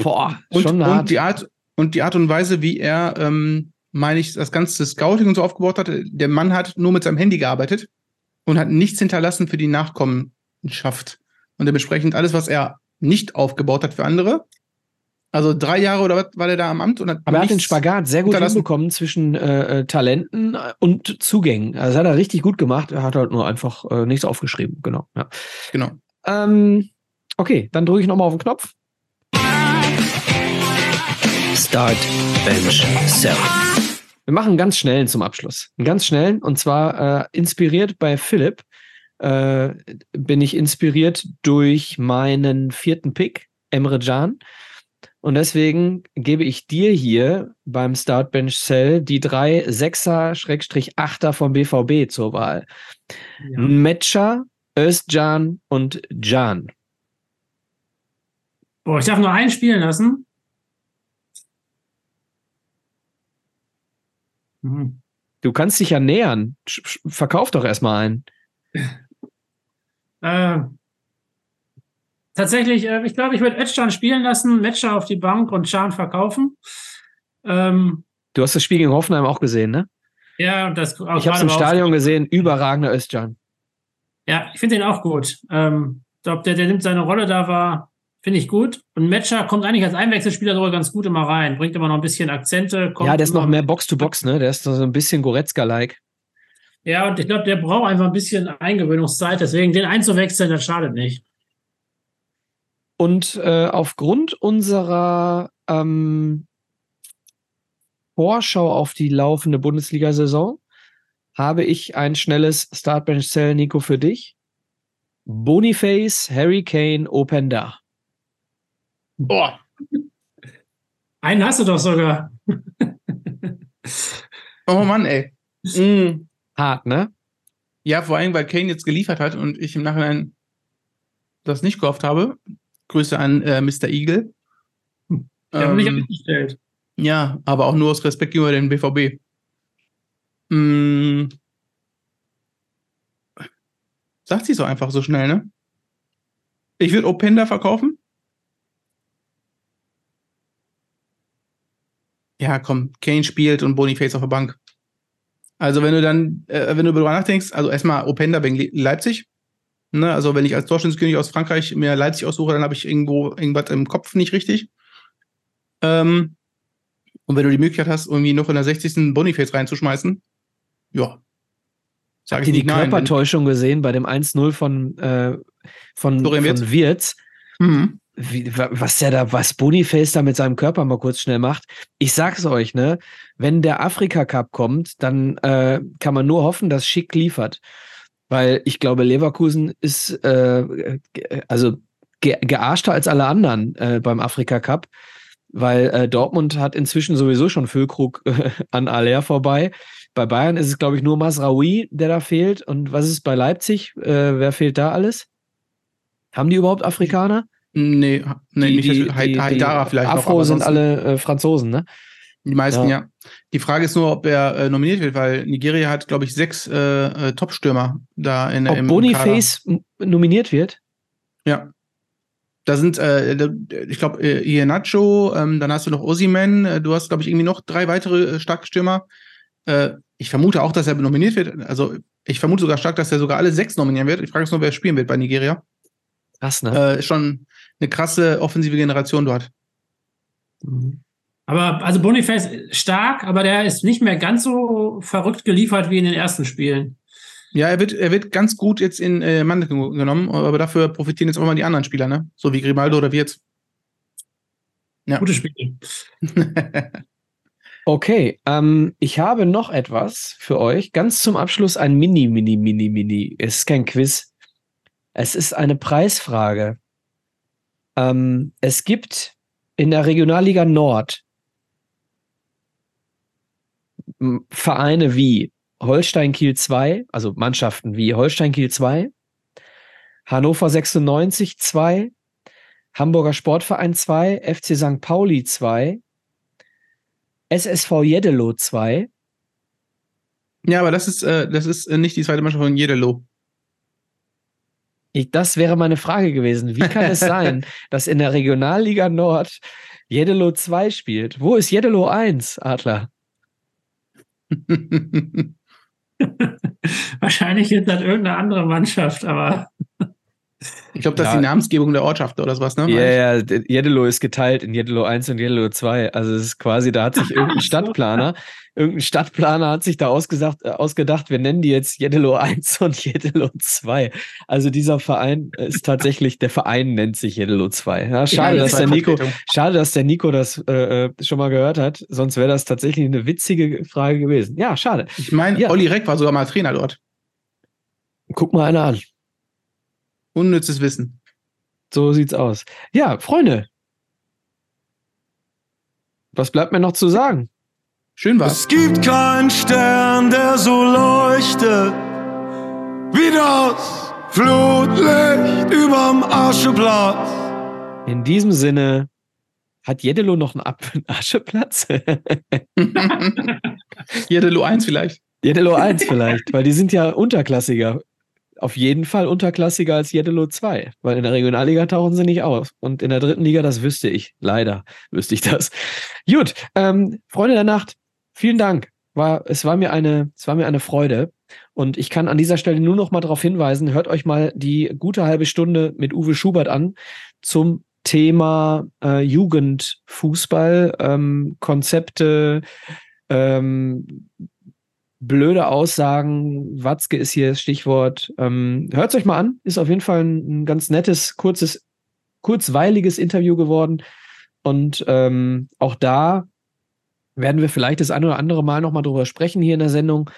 Speaker 5: boah,
Speaker 1: und, schon hart. Und die Art, und die Art und Weise, wie er, ähm, meine ich, das ganze Scouting und so aufgebaut hat. Der Mann hat nur mit seinem Handy gearbeitet und hat nichts hinterlassen für die Nachkommenschaft. Und dementsprechend alles, was er nicht aufgebaut hat für andere. Also drei Jahre oder was war der da am Amt? Und
Speaker 5: hat Aber er hat den Spagat sehr gut hinbekommen zwischen äh, äh, Talenten und Zugängen. Also das hat er richtig gut gemacht. Er hat halt nur einfach äh, nichts aufgeschrieben. Genau. Ja.
Speaker 1: Genau.
Speaker 5: Ähm, okay, dann drücke ich nochmal auf den Knopf.
Speaker 4: Start, Bench, Sell.
Speaker 5: Wir machen einen ganz schnellen zum Abschluss. Einen ganz schnellen und zwar äh, inspiriert bei Philipp. Äh, bin ich inspiriert durch meinen vierten Pick, Emre Can. Und deswegen gebe ich dir hier beim Start Bench Cell die drei Sechser-Achter vom BVB zur Wahl. Ja. Metscher, Özcan und Can.
Speaker 2: Boah, ich darf nur einen spielen lassen.
Speaker 5: Mhm. Du kannst dich ja nähern. Verkauf doch erstmal einen.
Speaker 2: Äh, tatsächlich, äh, ich glaube, ich würde Özcan spielen lassen, Metscher auf die Bank und Schan verkaufen. Ähm,
Speaker 5: du hast das Spiel gegen Hoffenheim auch gesehen, ne?
Speaker 2: Ja, das
Speaker 5: Ich habe es im Stadion gesehen, überragender Özcan.
Speaker 2: Ja, ich finde den auch gut. Ähm, ich glaube, der, der nimmt seine Rolle da war Finde ich gut. Und Matcher kommt eigentlich als Einwechselspieler sogar ganz gut immer rein. Bringt immer noch ein bisschen Akzente.
Speaker 5: ja, der ist noch mehr Box-to-Box, ne? Der ist so ein bisschen Goretzka-like.
Speaker 2: Ja, und ich glaube, der braucht einfach ein bisschen Eingewöhnungszeit. Deswegen den einzuwechseln, das schadet nicht.
Speaker 5: Und äh, aufgrund unserer ähm, Vorschau auf die laufende Bundesliga-Saison habe ich ein schnelles Startbench-Cell, Nico, für dich. Boniface, Harry Kane, Openda.
Speaker 2: Boah. Einen hast du doch sogar.
Speaker 1: oh Mann, ey.
Speaker 5: Mm. Hart, ne?
Speaker 1: Ja, vor allem, weil Kane jetzt geliefert hat und ich im Nachhinein das nicht gehofft habe. Grüße an äh, Mr. Eagle.
Speaker 2: Der ähm, mich gestellt.
Speaker 1: Ja, aber auch nur aus Respekt gegenüber dem BVB. Mm. Sagt sie so einfach so schnell, ne? Ich würde Openda verkaufen. Ja, komm, Kane spielt und Boniface auf der Bank. Also wenn du dann, äh, wenn du darüber nachdenkst, also erstmal Openda wegen Leipzig. Ne? Also wenn ich als Torschützenkönig aus Frankreich mir Leipzig aussuche, dann habe ich irgendwo irgendwas im Kopf nicht richtig. Ähm, und wenn du die Möglichkeit hast, irgendwie noch in der 60. Boniface reinzuschmeißen, ja.
Speaker 5: Habt ihr die Körpertäuschung gesehen bei dem 1-0 von, äh, von, von Wirtz? Mhm wie, was der da, was Boniface da mit seinem Körper mal kurz schnell macht. Ich sag's euch, ne, wenn der Afrika Cup kommt, dann äh, kann man nur hoffen, dass Schick liefert. Weil ich glaube, Leverkusen ist äh, also ge gearschter als alle anderen äh, beim Afrika Cup, weil äh, Dortmund hat inzwischen sowieso schon Füllkrug äh, an Aller vorbei. Bei Bayern ist es, glaube ich, nur Masraoui, der da fehlt. Und was ist bei Leipzig? Äh, wer fehlt da alles? Haben die überhaupt Afrikaner?
Speaker 1: Nee, nee die, nicht die, Haidara vielleicht
Speaker 5: Afro noch, sind alle äh, Franzosen, ne?
Speaker 1: Die meisten, ja. ja. Die Frage ist nur, ob er äh, nominiert wird, weil Nigeria hat, glaube ich, sechs äh, äh, Top-Stürmer da in
Speaker 5: ob im Boniface nominiert wird?
Speaker 1: Ja. Da sind, äh, ich glaube, äh, Iheanacho, ähm, dann hast du noch Osimen, äh, du hast, glaube ich, irgendwie noch drei weitere äh, starke Stürmer. Äh, ich vermute auch, dass er nominiert wird. Also, ich vermute sogar stark, dass er sogar alle sechs nominieren wird. Ich frage mich nur, wer spielen wird bei Nigeria.
Speaker 5: Krass, ne?
Speaker 1: Äh, schon eine krasse offensive Generation dort.
Speaker 5: Mhm.
Speaker 2: Aber also Boniface stark, aber der ist nicht mehr ganz so verrückt geliefert wie in den ersten Spielen.
Speaker 1: Ja, er wird, er wird ganz gut jetzt in äh, Mann genommen, aber dafür profitieren jetzt auch mal die anderen Spieler, ne? So wie Grimaldo oder wie jetzt.
Speaker 2: Ja. Gute Spiele.
Speaker 5: okay, ähm, ich habe noch etwas für euch. Ganz zum Abschluss ein Mini, Mini, Mini, Mini. Es ist kein Quiz. Es ist eine Preisfrage. Ähm, es gibt in der Regionalliga Nord Vereine wie Holstein Kiel 2, also Mannschaften wie Holstein Kiel 2, Hannover 96 2, Hamburger Sportverein 2, FC St. Pauli 2, SSV Jeddelo 2.
Speaker 1: Ja, aber das ist, äh, das ist äh, nicht die zweite Mannschaft von Jeddelo.
Speaker 5: Ich, das wäre meine Frage gewesen. Wie kann es sein, dass in der Regionalliga Nord Jeddelo 2 spielt? Wo ist Jeddelo 1, Adler?
Speaker 2: Wahrscheinlich ist das irgendeine andere Mannschaft, aber.
Speaker 1: Ich glaube, das ja. ist die Namensgebung der Ortschaft oder sowas, ne?
Speaker 5: Ja, ja, Jeddelo ist geteilt in Jeddelo 1 und Jeddelo 2. Also es ist quasi, da hat sich irgendein Stadtplaner, irgendein Stadtplaner hat sich da ausgesagt, äh, ausgedacht, wir nennen die jetzt Jeddelo 1 und Jeddelo 2. Also dieser Verein ist tatsächlich, der Verein nennt sich Jeddelo 2. Ja, schade, ja, dass der Nico, schade, dass der Nico das äh, äh schon mal gehört hat, sonst wäre das tatsächlich eine witzige Frage gewesen. Ja, schade.
Speaker 1: Ich meine, ja. Olli Reck war sogar mal Trainer dort.
Speaker 5: Guck mal einer an.
Speaker 1: Unnützes Wissen.
Speaker 5: So sieht's aus. Ja, Freunde. Was bleibt mir noch zu sagen?
Speaker 1: Schön war's.
Speaker 6: Es gibt keinen Stern, der so leuchtet wie das Flutlicht überm Ascheplatz.
Speaker 5: In diesem Sinne hat Jeddelo noch einen Ascheplatz?
Speaker 1: Jeddelo 1 vielleicht.
Speaker 5: Jeddelo 1 vielleicht, weil die sind ja unterklassiger auf jeden Fall unterklassiger als Jeddelo 2, weil in der Regionalliga tauchen sie nicht auf. Und in der dritten Liga, das wüsste ich. Leider wüsste ich das. Gut, ähm, Freunde der Nacht, vielen Dank. War, es, war mir eine, es war mir eine Freude. Und ich kann an dieser Stelle nur noch mal darauf hinweisen, hört euch mal die gute halbe Stunde mit Uwe Schubert an zum Thema äh, Jugendfußball, ähm, Konzepte, ähm, blöde Aussagen. Watzke ist hier das Stichwort. Ähm, Hört es euch mal an. Ist auf jeden Fall ein, ein, ganz nettes, kurzes, kurzweiliges Interview geworden. Und ähm, auch da werden wir vielleicht das ein oder andere Mal nochmal drüber sprechen hier in der Sendung.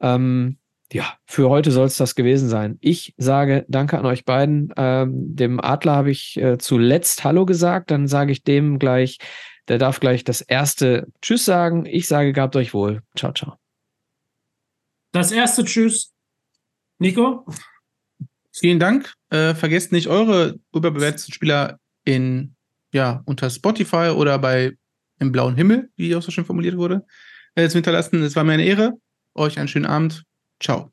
Speaker 5: Ähm, ja, für heute soll es das gewesen sein. Ich sage Danke an euch beiden. Ähm, dem Adler habe ich äh, zuletzt Hallo gesagt. Dann sage ich dem gleich, der darf gleich das erste Tschüss sagen. Ich sage, gehabt euch wohl. Ciao, ciao.
Speaker 2: Das erste Tschüss. Nico?
Speaker 1: Vielen Dank. Äh, vergesst nicht, eure überbewerteten Spieler in, ja, unter Spotify oder bei im blauen Himmel, wie auch so schön formuliert wurde, äh, zu hinterlassen. Es war mir eine Ehre. Euch einen schönen Abend. Ciao.